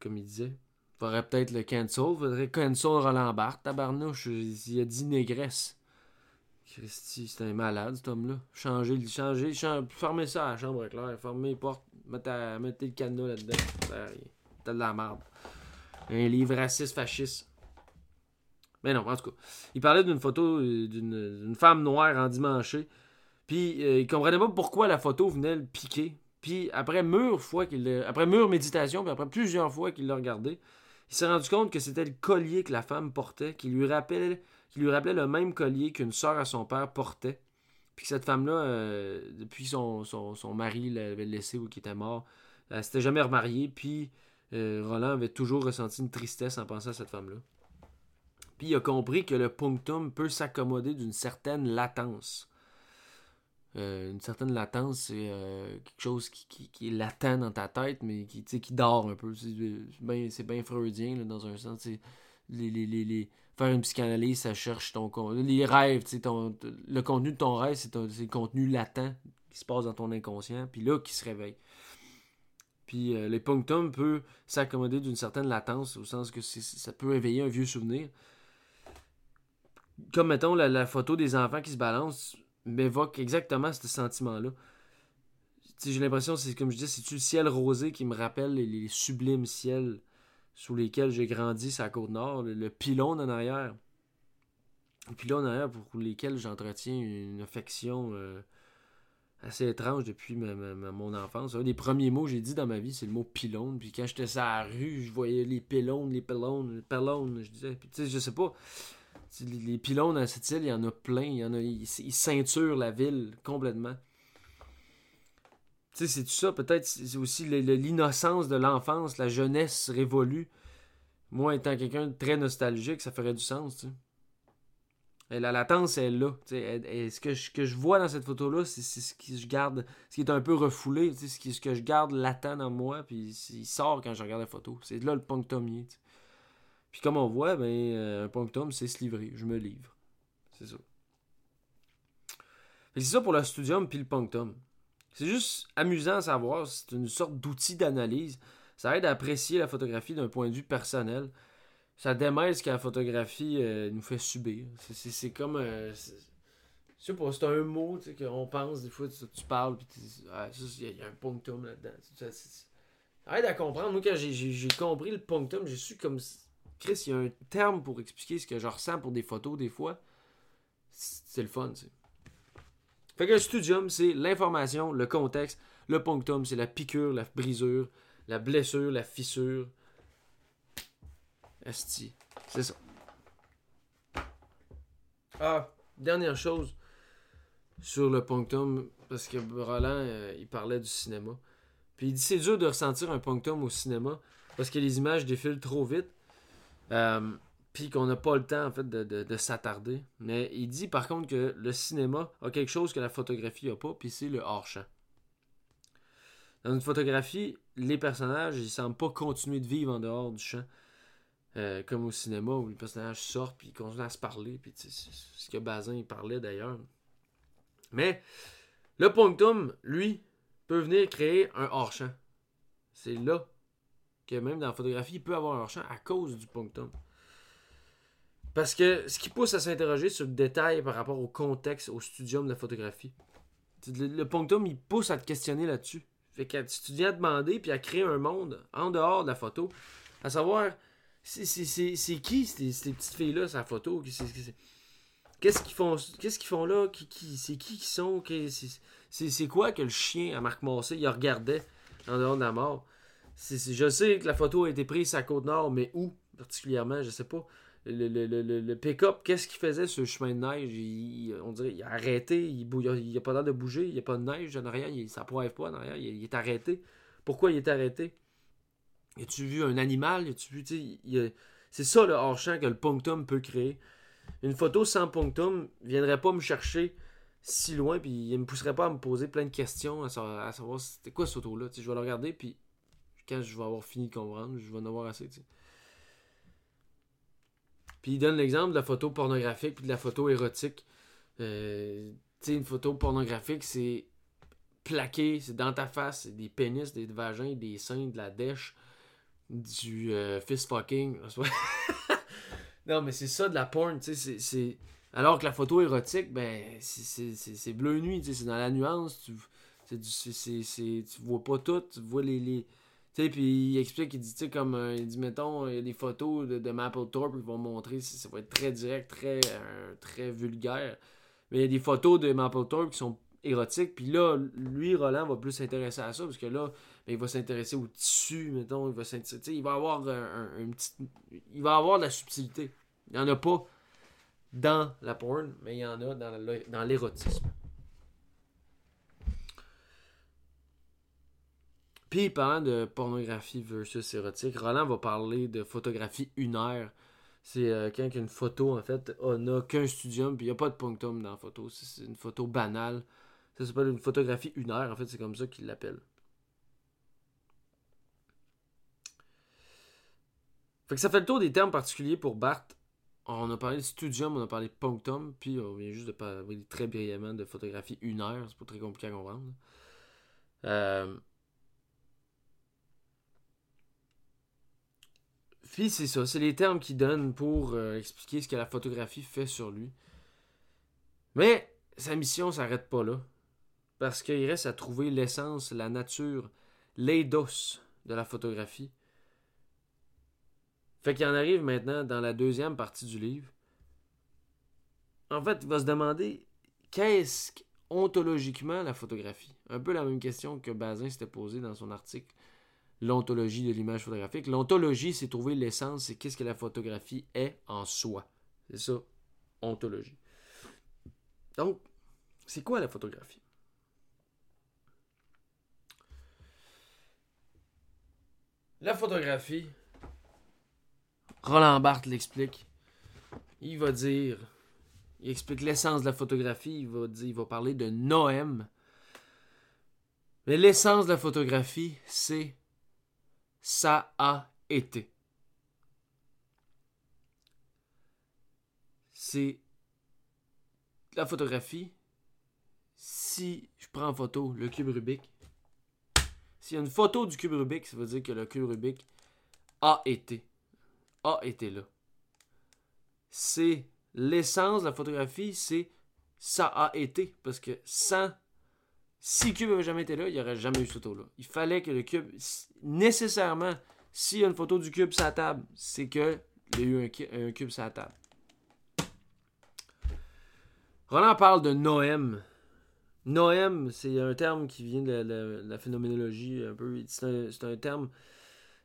[SPEAKER 2] comme il disait. Faudrait peut-être le cancel. Faudrait cancel Roland Barthes, tabarnouche. Il a dit négresse. Christy, c'est un malade, cet homme-là. Changer, changer, changer, ça à la chambre claire, fermez les portes, mettez, le cadenas là-dedans. T'as de la merde. Un livre raciste, fasciste. Mais non, en tout cas. Il parlait d'une photo euh, d'une femme noire endimanchée. Puis euh, il comprenait pas pourquoi la photo venait le piquer. Puis après mûre fois qu'il après méditation, puis après plusieurs fois qu'il l'a regardé, il s'est rendu compte que c'était le collier que la femme portait, qui lui rappelait, qui lui rappelait le même collier qu'une sœur à son père portait. Puis que cette femme-là, euh, depuis son, mari l'avait laissé ou qu'il était mort, elle s'était jamais remariée. Puis euh, Roland avait toujours ressenti une tristesse en pensant à cette femme-là. Puis il a compris que le punctum peut s'accommoder d'une certaine latence. Euh, une certaine latence, c'est euh, quelque chose qui, qui- est latent dans ta tête, mais qui, qui dort un peu. C'est bien c'est bien freudien, là, dans un sens. Les, les, les, Faire une psychanalyse, ça cherche ton Les rêves, ton, le contenu de ton rêve, c'est le contenu latent qui se passe dans ton inconscient, puis là, qui se réveille. Puis euh, les punctums peut s'accommoder d'une certaine latence, au sens que ça peut éveiller un vieux souvenir. Comme, mettons, la, la photo des enfants qui se balancent m'évoque exactement ce sentiment-là. J'ai l'impression, c'est comme je dis, c'est-tu le ciel rosé qui me rappelle les, sublimes ciels sous lesquels j'ai grandi, c'est la côte nord, le, pylône en arrière? Le pylône en arrière pour lesquels j'entretiens une affection euh, assez étrange depuis mon enfance. Un des premiers mots que j'ai dit dans ma vie, c'est le mot pylône. Puis quand j'étais à la rue, je voyais les pylônes, les pylônes, les pylônes, je disais. Tu sais, je sais pas. Les pylônes à cette île, il y en a plein. Ils, ceinturent la ville complètement. Tu sais, c'est tout ça. Peut-être c'est aussi l'innocence de l'enfance, la jeunesse révolue. Moi, étant quelqu'un de très nostalgique, ça ferait du sens, tu sais. La latence est là. Et ce, que je, vois dans cette photo-là, c'est ce que je garde, ce qui est un peu refoulé, ce, que je garde latent dans moi, puis il sort quand je regarde la photo. C'est là le punctumier. Puis comme on voit, ben, euh, un punctum, c'est se livrer. Je me livre. C'est ça. C'est ça pour le studium puis le punctum. C'est juste amusant à savoir. C'est une sorte d'outil d'analyse. Ça aide à apprécier la photographie d'un point de vue personnel ça démêle ce que la photographie euh, nous fait subir. C'est comme. Euh, c'est un mot qu'on pense, des fois, tu, parles, puis il y, a un punctum là-dedans. Arrête à comprendre. Moi, quand j'ai compris le punctum, j'ai su comme. Chris, il y a un terme pour expliquer ce que je ressens pour des photos, des fois. C'est le fun, Fait que le studium, c'est l'information, le contexte. Le punctum, c'est la piqûre, la brisure, la blessure, la fissure, Esti. C'est ça. Ah, dernière chose sur le punctum, parce que Roland, euh, il parlait du cinéma. Puis il dit c'est dur de ressentir un punctum au cinéma parce que les images défilent trop vite. Euh, puis qu'on n'a pas le temps en fait de, s'attarder. Mais il dit par contre que le cinéma a quelque chose que la photographie n'a pas, puis c'est le hors-champ. Dans une photographie, les personnages, ils semblent pas continuer de vivre en dehors du champ. Euh, comme au cinéma où les personnages sortent puis ils continuent à se parler. Puis c'est ce que Bazin parlait d'ailleurs. Mais le punctum, lui, peut venir créer un hors-champ. C'est là que même dans la photographie, il peut avoir un hors-champ à cause du punctum. Parce que ce qui pousse à s'interroger sur le détail par rapport au contexte, au studium de la photographie. Le, le punctum, il pousse à te questionner là-dessus. Fait que tu viens demander puis à créer un monde en dehors de la photo, à savoir c'est qui ces, petites filles-là, sa photo? Qu'est-ce qu'ils font font là? Qui, qui, c'est qui qui sont? C'est quoi que le chien à Marc Massé il regardait en dehors de la mort? Je sais que la photo a été prise à Côte-Nord, mais où particulièrement? Je sais pas. Le, le, pick-up, qu'est-ce qu'il faisait le chemin de neige? on dirait il a arrêté, il n'a a pas l'air de bouger, il n'y a pas de neige en arrière, il, ça poive pas en arrière, il, est arrêté. Pourquoi il est arrêté? Y tu vu un animal? C'est ça le hors-champ que le punctum peut créer. Une photo sans punctum viendrait pas me chercher si loin, puis il me pousserait pas à me poser plein de questions, à savoir, c'était quoi ce photo-là. Je vais le regarder, puis quand je vais avoir fini de comprendre, je vais en avoir assez. Puis il donne l'exemple de la photo pornographique puis de la photo érotique. Euh, une photo pornographique, c'est plaqué, c'est dans ta face, c'est des pénis, des vagins, des seins, de la dèche du euh, fist fucking. non, mais c'est ça de la porn, tu sais, c'est... Alors que la photo érotique, ben, c'est bleu nuit, tu sais, c'est dans la nuance, tu, tu vois pas tout, tu vois les... les... Sais, puis il explique, il dit, comme, euh, il dit, mettons, il y a des photos de, de Mapplethorpe qui vont montrer, ça va être très direct, très, euh, très vulgaire. Mais il y a des photos de Mapplethorpe qui sont érotiques, puis là, lui, Roland, va plus s'intéresser à ça, parce que là, il va s'intéresser au tissu, mettons, il va s'intéresser, il va avoir un, petit, il va avoir de la subtilité. Il n'y en a pas dans la porn, mais il y en a dans l'érotisme. Puis, parlant de pornographie versus érotique, Roland va parler de photographie unaire. C'est euh, quand une photo, en fait, n'a qu'un studium, puis il n'y a pas de punctum dans la photo. C'est une photo banale. Ça s'appelle une photographie unaire, en fait, c'est comme ça qu'il l'appelle. Fait que ça fait le tour des termes particuliers pour Bart. On a parlé de studium, on a parlé de punctum, puis on vient juste de parler très brillamment de photographie une heure. C'est pas très compliqué à comprendre. Euh... Puis c'est ça, c'est les termes qu'il donne pour euh, expliquer ce que la photographie fait sur lui. Mais sa mission s'arrête pas là. Parce qu'il reste à trouver l'essence, la nature, l'eidos de la photographie. Fait qu'il en arrive maintenant dans la deuxième partie du livre. En fait, il va se demander qu'est-ce ontologiquement la photographie? Un peu la même question que Bazin s'était posée dans son article L'ontologie de l'image photographique. L'ontologie, c'est trouver l'essence, c'est qu'est-ce que la photographie est en soi. C'est ça, ontologie. Donc, c'est quoi la photographie? La photographie, Roland Barthes l'explique. Il va dire, il explique l'essence de la photographie, il va, dire, il va parler de noème. Mais l'essence de la photographie, c'est ça a été. C'est la photographie. Si je prends en photo le cube Rubik, s'il y a une photo du cube Rubik, ça veut dire que le cube Rubik a été. A été là. C'est l'essence de la photographie, c'est ça a été. Parce que sans. Si cube n'avait jamais été là, il n'y aurait jamais eu cette photo-là. Il fallait que le cube. Nécessairement, s'il y a une photo du cube sur la table, c'est qu'il y a eu un, cube sur la table. Roland parle de noème. Noème, c'est un terme qui vient de la, phénoménologie un peu. C'est un, terme.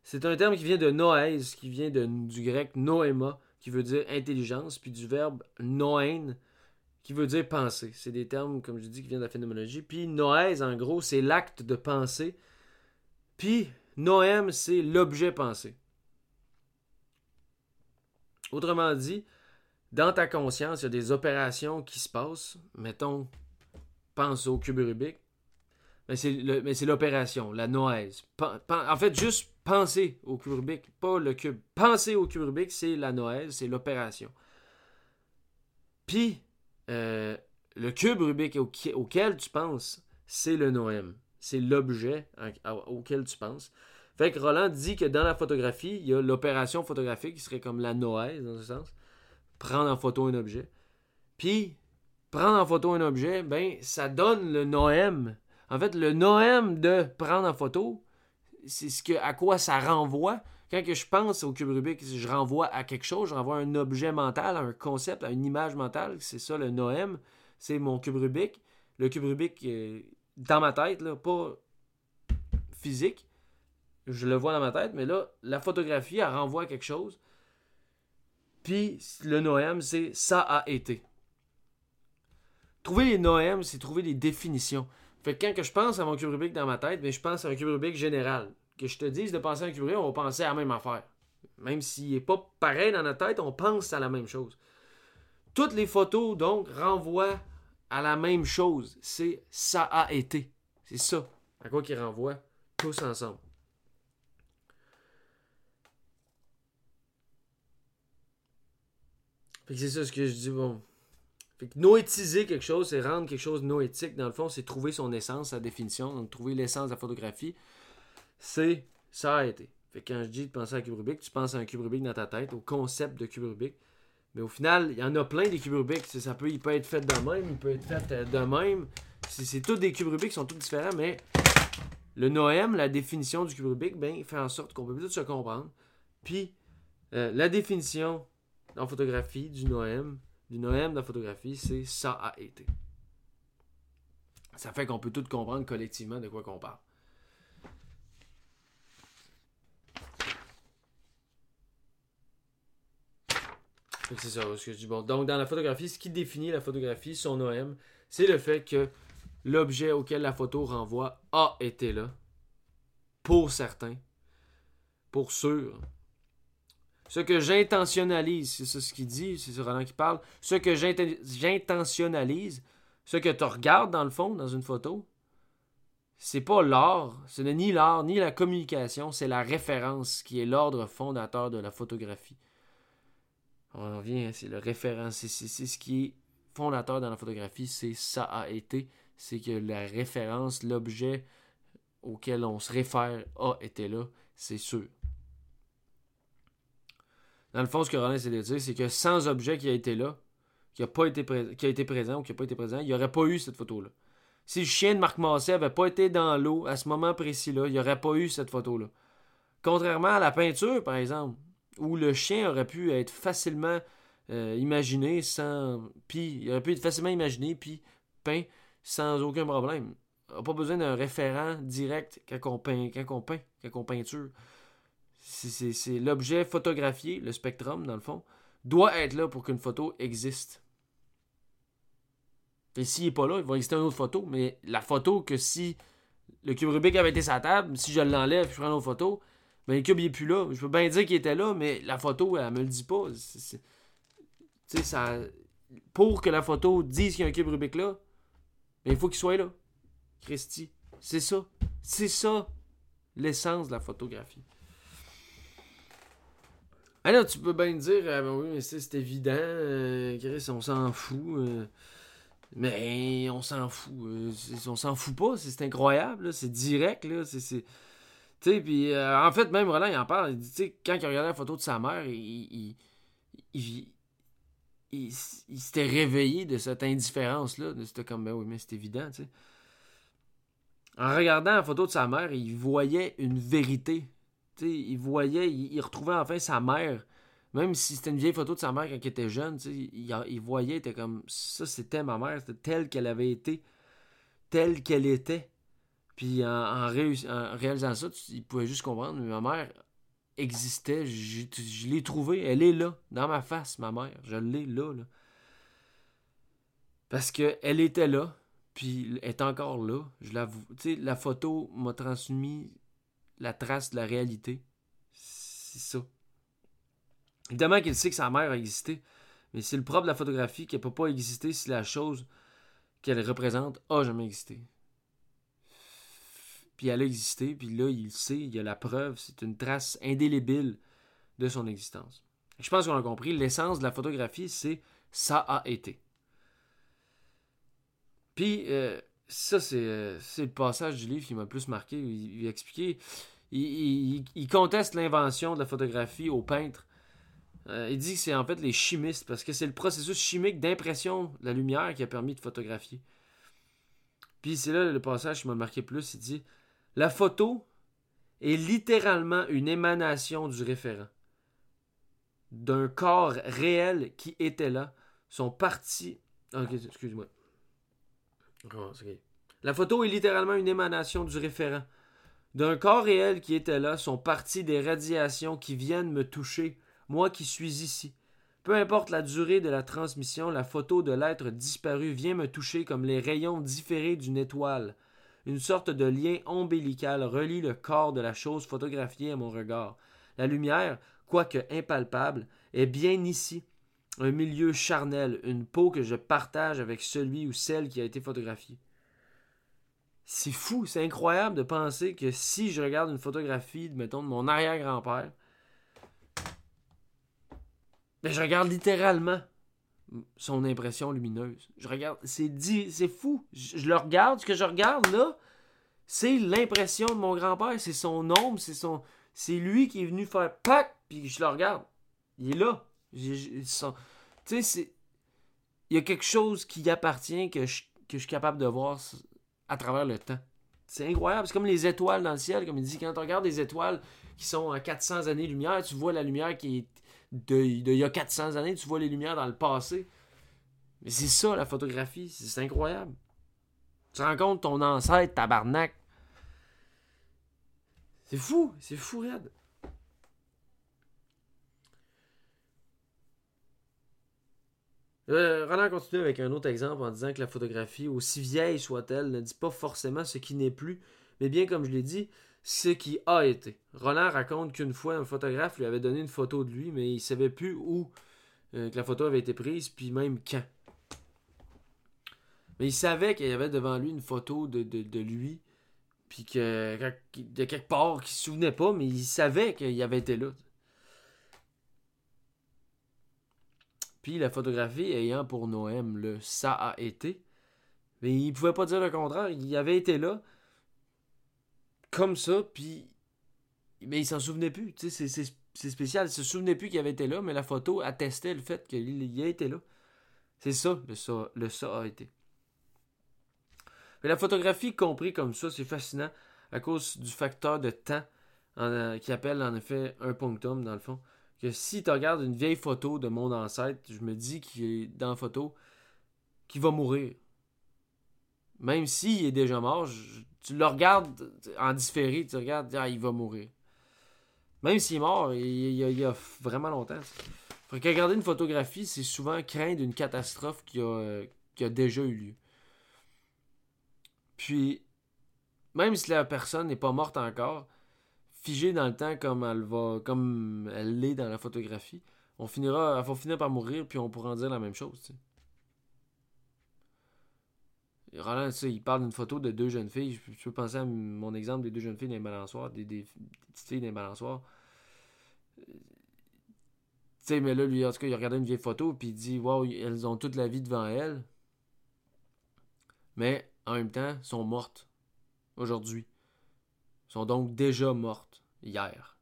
[SPEAKER 2] C'est un terme qui vient de noès, qui vient du grec noéma, qui veut dire intelligence, puis du verbe noen, qui veut dire penser. C'est des termes, comme je dis, qui viennent de la phénoménologie. Puis noès, en gros, c'est l'acte de penser. Puis noème, c'est l'objet pensé. Autrement dit, dans ta conscience, il y a des opérations qui se passent. Mettons, pense au cube Rubik. Mais c'est l'opération, la noise. En fait, juste penser au cube Rubik, pas le cube. Penser au cube Rubik, c'est la noise, c'est l'opération. Puis, euh, le cube Rubik auquel tu penses, c'est le noème. C'est l'objet auquel tu penses. Fait que Roland dit que dans la photographie, il y a l'opération photographique qui serait comme la noise, dans ce sens. Prendre en photo un objet. Puis, prendre en photo un objet, ben, ça donne le noème. En fait, le noème de prendre en photo, c'est ce que, à quoi ça renvoie. Quand je pense au cube Rubik, je renvoie à quelque chose, je renvoie à un objet mental, à un concept, à une image mentale. C'est ça le noème. C'est mon cube Rubik. Le cube Rubik, euh, dans ma tête, là, pas physique. Je le vois dans ma tête, mais là, la photographie, elle renvoie à quelque chose. Puis le noème, c'est ça a été. Trouver les noèmes, c'est trouver des définitions. Fait que quand je pense à mon cube Rubik dans ma tête, mais ben, je pense à un cube Rubik général. Que je te dise de penser à un Rubik, on va penser à la même affaire. Même s'il n'est pas pareil dans notre tête, on pense à la même chose. Toutes les photos, donc, renvoient à la même chose. C'est ça a été. C'est ça à quoi qu'ils renvoient tous ensemble. Fait que c'est ça ce que je dis. Bon, fait que noétiser quelque chose, c'est rendre quelque chose noétique. Dans le fond, c'est trouver son essence, sa définition. Donc, trouver l'essence de la photographie, c'est ça a été. Fait que quand je dis de penser à un cube Rubik, tu penses à un cube Rubik dans ta tête, au concept de cube Rubik. Mais au final, il y en a plein des cubes Rubik. Ça peut, il peut être fait de même, il peut être fait euh, de même. C'est tous des cubes Rubik qui sont tous différents, mais le noème, la définition du cube Rubik, ben, fait en sorte qu'on peut tout se comprendre. Puis, euh, la définition en photographie du noème, du noème de la photographie, c'est ça a été. Ça fait qu'on peut tout comprendre collectivement de quoi qu'on parle. C'est ça ce que je dis. Bon, donc dans la photographie, ce qui définit la photographie, son noème, c'est le fait que l'objet auquel la photo renvoie a été là. Pour certains. Pour sûr. Ce que j'intentionnalise, c'est ça ce qu'il dit, c'est ce Roland qui parle. Ce que j'intentionnalise, ce que tu regardes dans le fond, dans une photo, c'est pas l'art, ce n'est ni l'art ni la communication, c'est la référence qui est l'ordre fondateur de la photographie. On revient, hein, c'est le référence, c'est ce qui est fondateur dans la photographie, c'est ça a été, c'est que la référence, l'objet auquel on se réfère a été là, c'est sûr. Dans le fond, ce que Roland essaie de dire, c'est que sans objet qui a été là, qui a, pas été qui a été présent ou qui n'a pas été présent, il n'y aurait pas eu cette photo-là. Si le chien de Marc Massé n'avait pas été dans l'eau à ce moment précis-là, il n'y aurait pas eu cette photo-là. Contrairement à la peinture, par exemple, où le chien aurait pu être facilement euh, imaginé sans. Puis, il aurait pu être facilement imaginé, puis peint sans aucun problème. On n'a pas besoin d'un référent direct quand on peint, quand on peint, quand on peinture. C'est l'objet photographié, le spectrum, dans le fond, doit être là pour qu'une photo existe. Et s'il n'est pas là, il va exister une autre photo, mais la photo que si le cube Rubik avait été sa table, si je l'enlève et je prends une autre photo, le cube il est plus là. Je peux bien dire qu'il était là, mais la photo, elle, me le dit pas. Tu sais, ça. Pour que la photo dise qu'il y a un cube Rubik là, ben, il faut qu'il soit là. Christy. C'est ça. C'est ça l'essence de la photographie. Alors, tu peux bien dire, ah, ben oui, mais c'est évident, euh, Chris, on s'en fout. Euh. mais on s'en fout. Euh, on s'en fout pas, c'est incroyable, c'est direct, là. C'est. Puis en fait, même Roland, il en parle. Il dit, quand il regardait la photo de sa mère, il. il, s'était réveillé de cette indifférence-là. C'était comme, ben oui, mais c'est évident. En regardant la photo de sa mère, il voyait une vérité il voyait, il, retrouvait enfin sa mère. Même si c'était une vieille photo de sa mère quand il était jeune, il, voyait, il était comme ça, c'était ma mère, c'était telle qu'elle avait été, telle qu'elle était. Puis en, réalisant ça, il pouvait juste comprendre, ma mère existait, je, l'ai trouvée, elle est là, dans ma face, ma mère, je l'ai là, là. Parce qu'elle était là, puis elle est encore là, je l'avoue. la photo m'a transmis la trace de la réalité. C'est ça. Évidemment qu'il sait que sa mère a existé, mais c'est le propre de la photographie qu'elle ne peut pas exister si la chose qu'elle représente a jamais existé. Puis elle a existé, puis là, il sait, il y a la preuve, c'est une trace indélébile de son existence. Je pense qu'on a compris, l'essence de la photographie, c'est ça a été. Puis, euh, ça, euh, c'est le passage du livre qui m'a plus marqué. Il, il expliquait. Il, il, conteste l'invention de la photographie aux peintres. Euh, il dit que c'est en fait les chimistes, parce que c'est le processus chimique d'impression de la lumière qui a permis de photographier. Puis c'est là le passage qui m'a marqué plus. Il dit La photo est littéralement une émanation du référent. D'un corps réel qui était là, sont partis. Ok, excuse-moi. La photo est littéralement une émanation du référent. D'un corps réel qui était là sont parties des radiations qui viennent me toucher, moi qui suis ici. Peu importe la durée de la transmission, la photo de l'être disparu vient me toucher comme les rayons différés d'une étoile. Une sorte de lien ombilical relie le corps de la chose photographiée à mon regard. La lumière, quoique impalpable, est bien ici, un milieu charnel, une peau que je partage avec celui ou celle qui a été photographiée. C'est fou, c'est incroyable de penser que si je regarde une photographie, mettons, de mon arrière-grand-père, ben je regarde littéralement son impression lumineuse. Je regarde, c'est dit, c'est fou. Je, le regarde, ce que je regarde là, c'est l'impression de mon grand-père, c'est son ombre, c'est son, c'est lui qui est venu faire pac, puis je le regarde. Il est là. Tu sais. Il y a quelque chose qui appartient que je, que je suis capable de voir à travers le temps. C'est incroyable. C'est comme les étoiles dans le ciel. Comme il dit, quand on regarde des étoiles qui sont à 400 années-lumière, tu vois la lumière qui est de, il y a 400 années, tu vois les lumières dans le passé. Mais c'est ça, la photographie. C'est incroyable. Tu compte ton ancêtre, tabarnak. C'est fou. C'est fou, Red. Euh, Roland continue avec un autre exemple en disant que la photographie, aussi vieille soit-elle, ne dit pas forcément ce qui n'est plus, mais bien comme je l'ai dit, ce qui a été. Roland raconte qu'une fois, un photographe lui avait donné une photo de lui, mais il savait plus où euh, que la photo avait été prise, puis même quand. Mais il savait qu'il y avait devant lui une photo de, lui, puis que de quelque part qu'il se souvenait pas, mais il savait qu'il avait été là. Puis la photographie ayant pour Noëm le ça a été. Mais il pouvait pas dire le contraire. Il avait été là. Comme ça, puis. Mais il s'en souvenait plus. Tu sais, c'est spécial. Il se souvenait plus qu'il avait été là, mais la photo attestait le fait qu'il y a été là. C'est ça, le ça, le ça a été. Mais la photographie compris comme ça, c'est fascinant à cause du facteur de temps qui appelle en effet un punctum dans le fond que si tu regardes une vieille photo de mon ancêtre, je me dis qu'il est dans la photo, qu'il va mourir. Même s'il est déjà mort, tu le regardes en différé, tu regardes, ah, il va mourir. Même s'il est mort, il, y a vraiment longtemps. Fait que regarder une photographie, c'est souvent craindre une catastrophe qui a, qui a déjà eu lieu. Puis, même si la personne n'est pas morte encore, figée dans le temps comme elle va, comme elle l'est dans la photographie, on finira, elle va finir par mourir, puis on pourra en dire la même chose. Roland, il parle d'une photo de deux jeunes filles. Je, peux penser à mon exemple des deux jeunes filles dans les balançoires, des, petites filles dans les balançoires. Tu sais, mais là, lui, en tout cas, il a regardé une vieille photo, puis il dit Waouh, elles ont toute la vie devant elles. Mais en même temps, sont mortes aujourd'hui. Sont donc déjà mortes hier.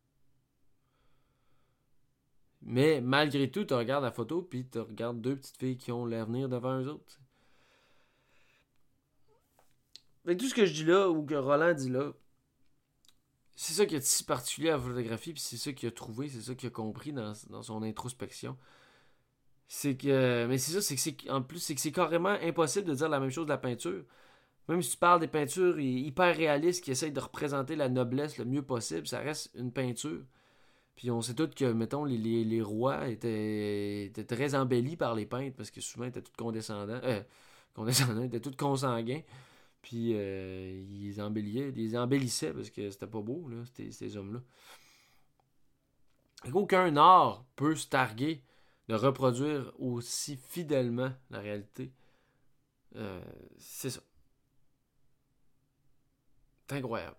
[SPEAKER 2] Mais malgré tout, tu regardes la photo, puis tu regardes deux petites filles qui ont l'avenir devant eux autres. Fait tout ce que je dis là, ou que Roland dit là, c'est ça qui est si particulier à la photographie, puis c'est ça qu'il a trouvé, c'est ça qu'il a compris dans, son introspection. C'est que. Mais c'est ça, c'est que c'est. En plus, c'est que c'est carrément impossible de dire la même chose de la peinture. Même si tu parles des peintures hyper réalistes qui essayent de représenter la noblesse le mieux possible, ça reste une peinture. Puis on sait tous que, mettons, les, les, rois étaient, étaient, très embellis par les peintres parce que souvent ils étaient tous condescendants. Euh, condescendants, ils étaient tous consanguins. Puis euh, ils, embellissaient, ils embellissaient parce que c'était pas beau, là, ces, hommes-là. Aucun art peut se targuer de reproduire aussi fidèlement la réalité. Euh, c'est ça. C'est incroyable.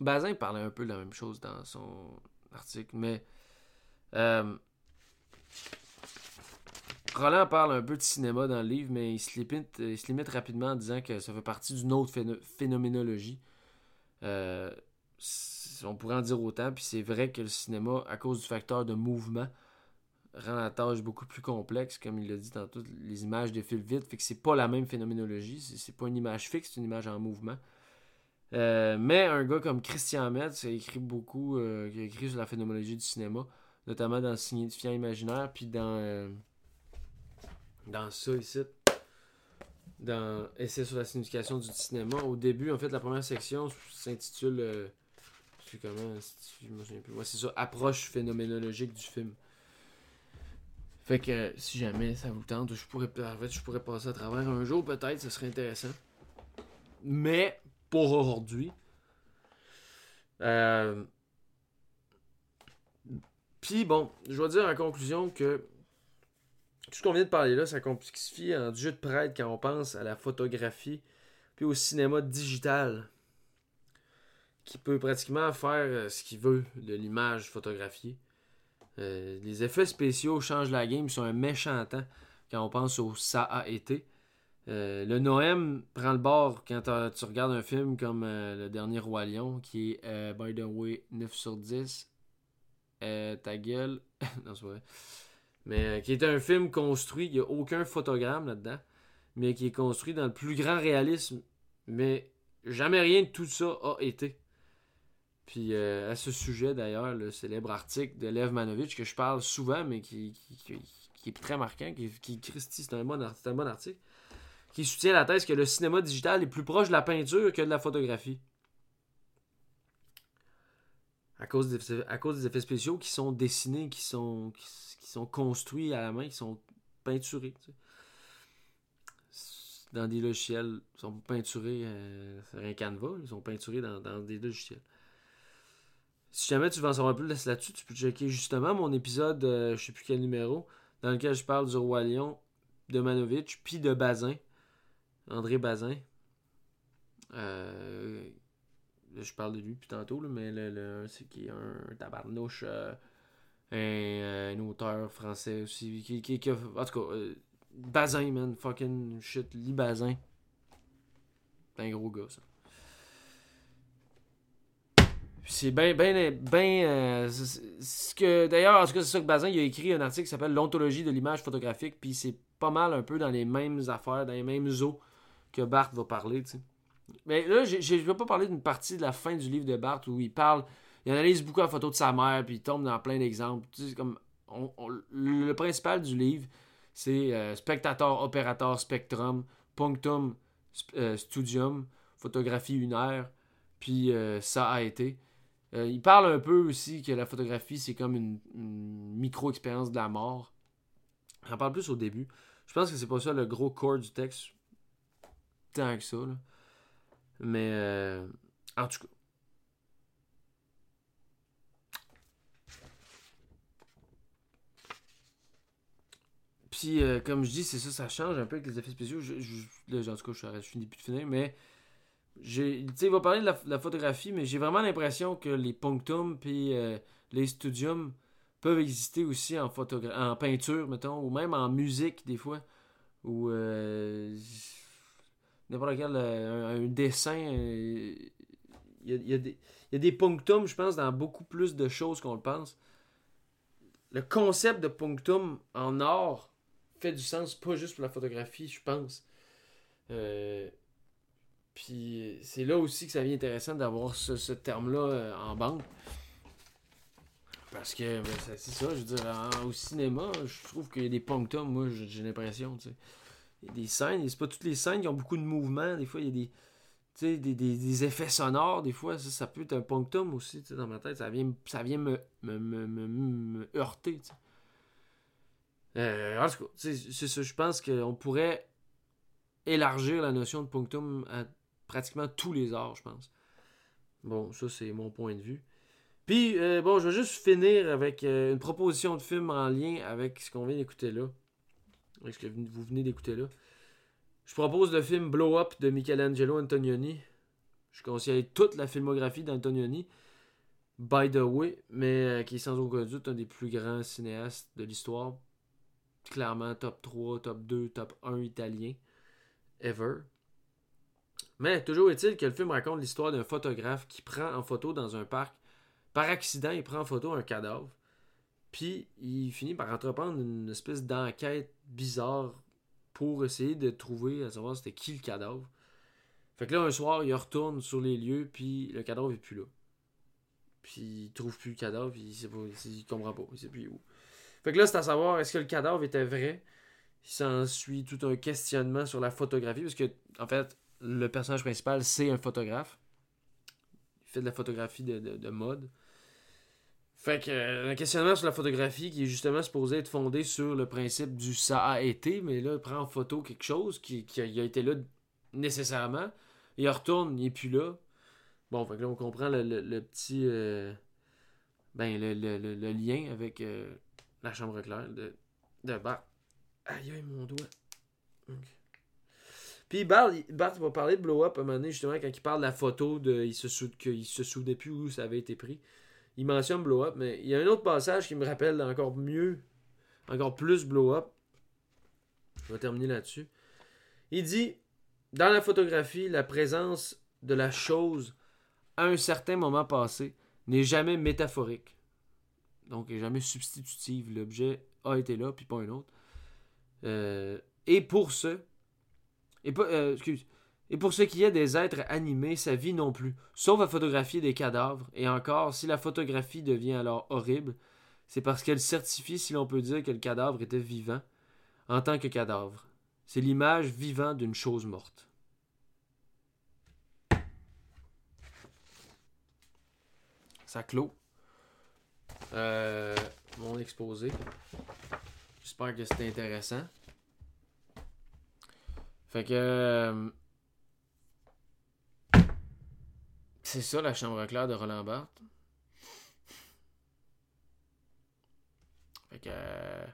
[SPEAKER 2] Bazin parlait un peu de la même chose dans son article, mais euh, Roland parle un peu de cinéma dans le livre, mais il se limite, limite rapidement en disant que ça fait partie d'une autre phénoménologie. Euh, on pourrait en dire autant, puis c'est vrai que le cinéma, à cause du facteur de mouvement, rend la tâche beaucoup plus complexe, comme il l'a dit tantôt, les images défilent vite, fait que c'est pas la même phénoménologie, c'est pas une image fixe, c'est une image en mouvement. Euh, mais un gars comme Christian Metz a écrit beaucoup, euh, a écrit sur la phénoménologie du cinéma, notamment dans Signifiant imaginaire, puis dans, euh, dans ça ici, dans Essai sur la signification du cinéma. Au début, en fait, la première section s'intitule, je sais comment, c'est ça, Approche phénoménologique du film. Fait que si jamais ça vous tente, je pourrais, en fait, je pourrais passer à travers un jour peut-être, ce serait intéressant. Mais pour aujourd'hui, euh... puis bon, je dois dire en conclusion que tout ce qu'on vient de parler là, ça complexifie en jeu de prêtre quand on pense à la photographie puis au cinéma digital qui peut pratiquement faire euh, ce qu'il veut de l'image photographiée. Euh, les effets spéciaux changent la game, sont un méchant temps quand on pense au ça a été. Euh, le Noëm prend le bord quand tu regardes un film comme Le Dernier Roi Lion, qui est, by the way, 9 sur 10. ta gueule. non, c'est vrai. Mais qui est un film construit, il n'y a aucun photogramme là-dedans, mais qui est construit dans le plus grand réalisme. Mais jamais rien de tout ça a été. Puis euh, à ce sujet, d'ailleurs, le célèbre article de Lev Manovich, que je parle souvent, mais qui, est très marquant, qui, qui c'est un, bon, article, qui soutient la thèse que le cinéma digital est plus proche de la peinture que de la photographie. À cause des, à cause des effets spéciaux qui sont dessinés, qui sont, qui, sont construits à la main, qui sont peinturés. Dans des logiciels, ils sont peinturés euh, sur un canevas, ils sont peinturés dans, dans des logiciels. Si jamais tu veux en savoir plus là-dessus, tu peux checker justement mon épisode, je euh, je sais plus quel numéro, dans lequel je parle du Roi Lion, de Manovic, puis de Bazin, André Bazin. Euh, je parle de lui depuis tantôt, mais le, c'est qui est un, tabarnouche, euh, un, auteur français aussi, qui, qui, a, en tout cas, Bazin, man, fucking shit, lit Bazin. Un gros gars, ça. C'est bien, bien, bien. Euh, ce que, d'ailleurs, en tout cas, c'est ça que Bazin il a écrit un article qui s'appelle L'ontologie de l'image photographique, puis c'est pas mal un peu dans les mêmes affaires, dans les mêmes eaux que Barthes va parler, tu sais. Mais là, je ne vais pas parler d'une partie de la fin du livre de Barthes où il parle, il analyse beaucoup la photo de sa mère, puis il tombe dans plein d'exemples. Tu sais, comme, le principal du livre, c'est euh, spectateur, opérateur, spectrum, Punctum euh, Studium, photographie unaire, puis euh, ça a été. Euh, il parle un peu aussi que la photographie, c'est comme une, micro-expérience de la mort. Il en parle plus au début. Je pense que c'est pas ça le gros core du texte. Tant que ça. Là. Mais en tout cas. Puis, comme je dis, c'est ça, ça change un peu avec les effets spéciaux. Je, là, en tout cas, je, je finis plus de finir, mais il va parler de la, photographie, mais j'ai vraiment l'impression que les punctums puis euh, les studiums peuvent exister aussi en, en peinture, mettons, ou même en musique, des fois. Ou euh, n'importe quel euh, un, dessin. Il y, a, des, y a des punctums, je pense, dans beaucoup plus de choses qu'on le pense. Le concept de punctum en or fait du sens, pas juste pour la photographie, je pense. Euh, puis c'est là aussi que ça devient intéressant d'avoir ce, terme-là euh, en banque. Parce que ben, c'est ça, je veux dire, au cinéma, je trouve qu'il y a des punctums, moi j'ai l'impression, tu sais. Des scènes, c'est pas toutes les scènes qui ont beaucoup de mouvements, des fois il y a des. Tu des, des, effets sonores, des fois, ça, peut être un punctum aussi, dans ma tête. Ça vient, ça vient me, me, me, heurter. Euh, en tout cas, c'est ça. Je pense qu'on pourrait élargir la notion de punctum à pratiquement tous les arts, je pense. Bon, ça, c'est mon point de vue. Puis, euh, bon, je vais juste finir avec euh, une proposition de film en lien avec ce qu'on vient d'écouter là. Ce que vous venez d'écouter là. Je propose le film Blow Up de Michelangelo Antonioni. Je conseille toute la filmographie d'Antonioni. By the way, mais euh, qui est sans aucun doute un des plus grands cinéastes de l'histoire. Clairement top 3, top 2, top 1 italien. Ever. Mais toujours est-il que le film raconte l'histoire d'un photographe qui prend en photo dans un parc. Par accident, il prend en photo un cadavre. Puis il finit par entreprendre une espèce d'enquête bizarre pour essayer de trouver, à savoir c'était qui le cadavre. Fait que là, un soir, il retourne sur les lieux, puis le cadavre est plus là. Puis il trouve plus le cadavre, puis il, sait pas, il comprend pas, sait plus où. Fait que là, c'est à savoir, est-ce que le cadavre était vrai? Il s'ensuit tout un questionnement sur la photographie, parce que, en fait, le personnage principal, c'est un photographe. Il fait de la photographie de, mode. Fait que euh, un questionnement sur la photographie qui est justement supposé être fondé sur le principe du ça a été, mais là, il prend en photo quelque chose qui, a, été là nécessairement. Il retourne, il n'est plus là. Bon, là, on comprend le, petit. Euh, ben, le, lien avec euh, la chambre claire de, de Bart. Aïe, aïe, mon doigt. Puis Bart, Bart va parler de Blow Up à un moment donné, justement, quand il parle de la photo, de, il se qu'il se souvenait plus où ça avait été pris. Il mentionne Blow Up, mais il y a un autre passage qui me rappelle encore mieux, encore plus Blow Up. Je vais terminer là-dessus. Il dit Dans la photographie, la présence de la chose à un certain moment passé n'est jamais métaphorique. Donc, n'est jamais substitutive. L'objet a été là, puis pas un autre. Euh, et pour ce, et, euh, Et pour ce qui est des êtres animés, sa vie non plus, sauf à photographier des cadavres. Et encore, si la photographie devient alors horrible, c'est parce qu'elle certifie, si l'on peut dire, que le cadavre était vivant, en tant que cadavre. C'est l'image vivante d'une chose morte. Ça clôt. Euh, mon exposé. J'espère que c'était intéressant. Fait que. Euh, c'est ça la chambre claire de Roland Barthes. Fait que. Euh,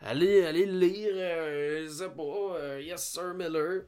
[SPEAKER 2] allez, allez lire, euh, je sais pas, Yes Sir Miller.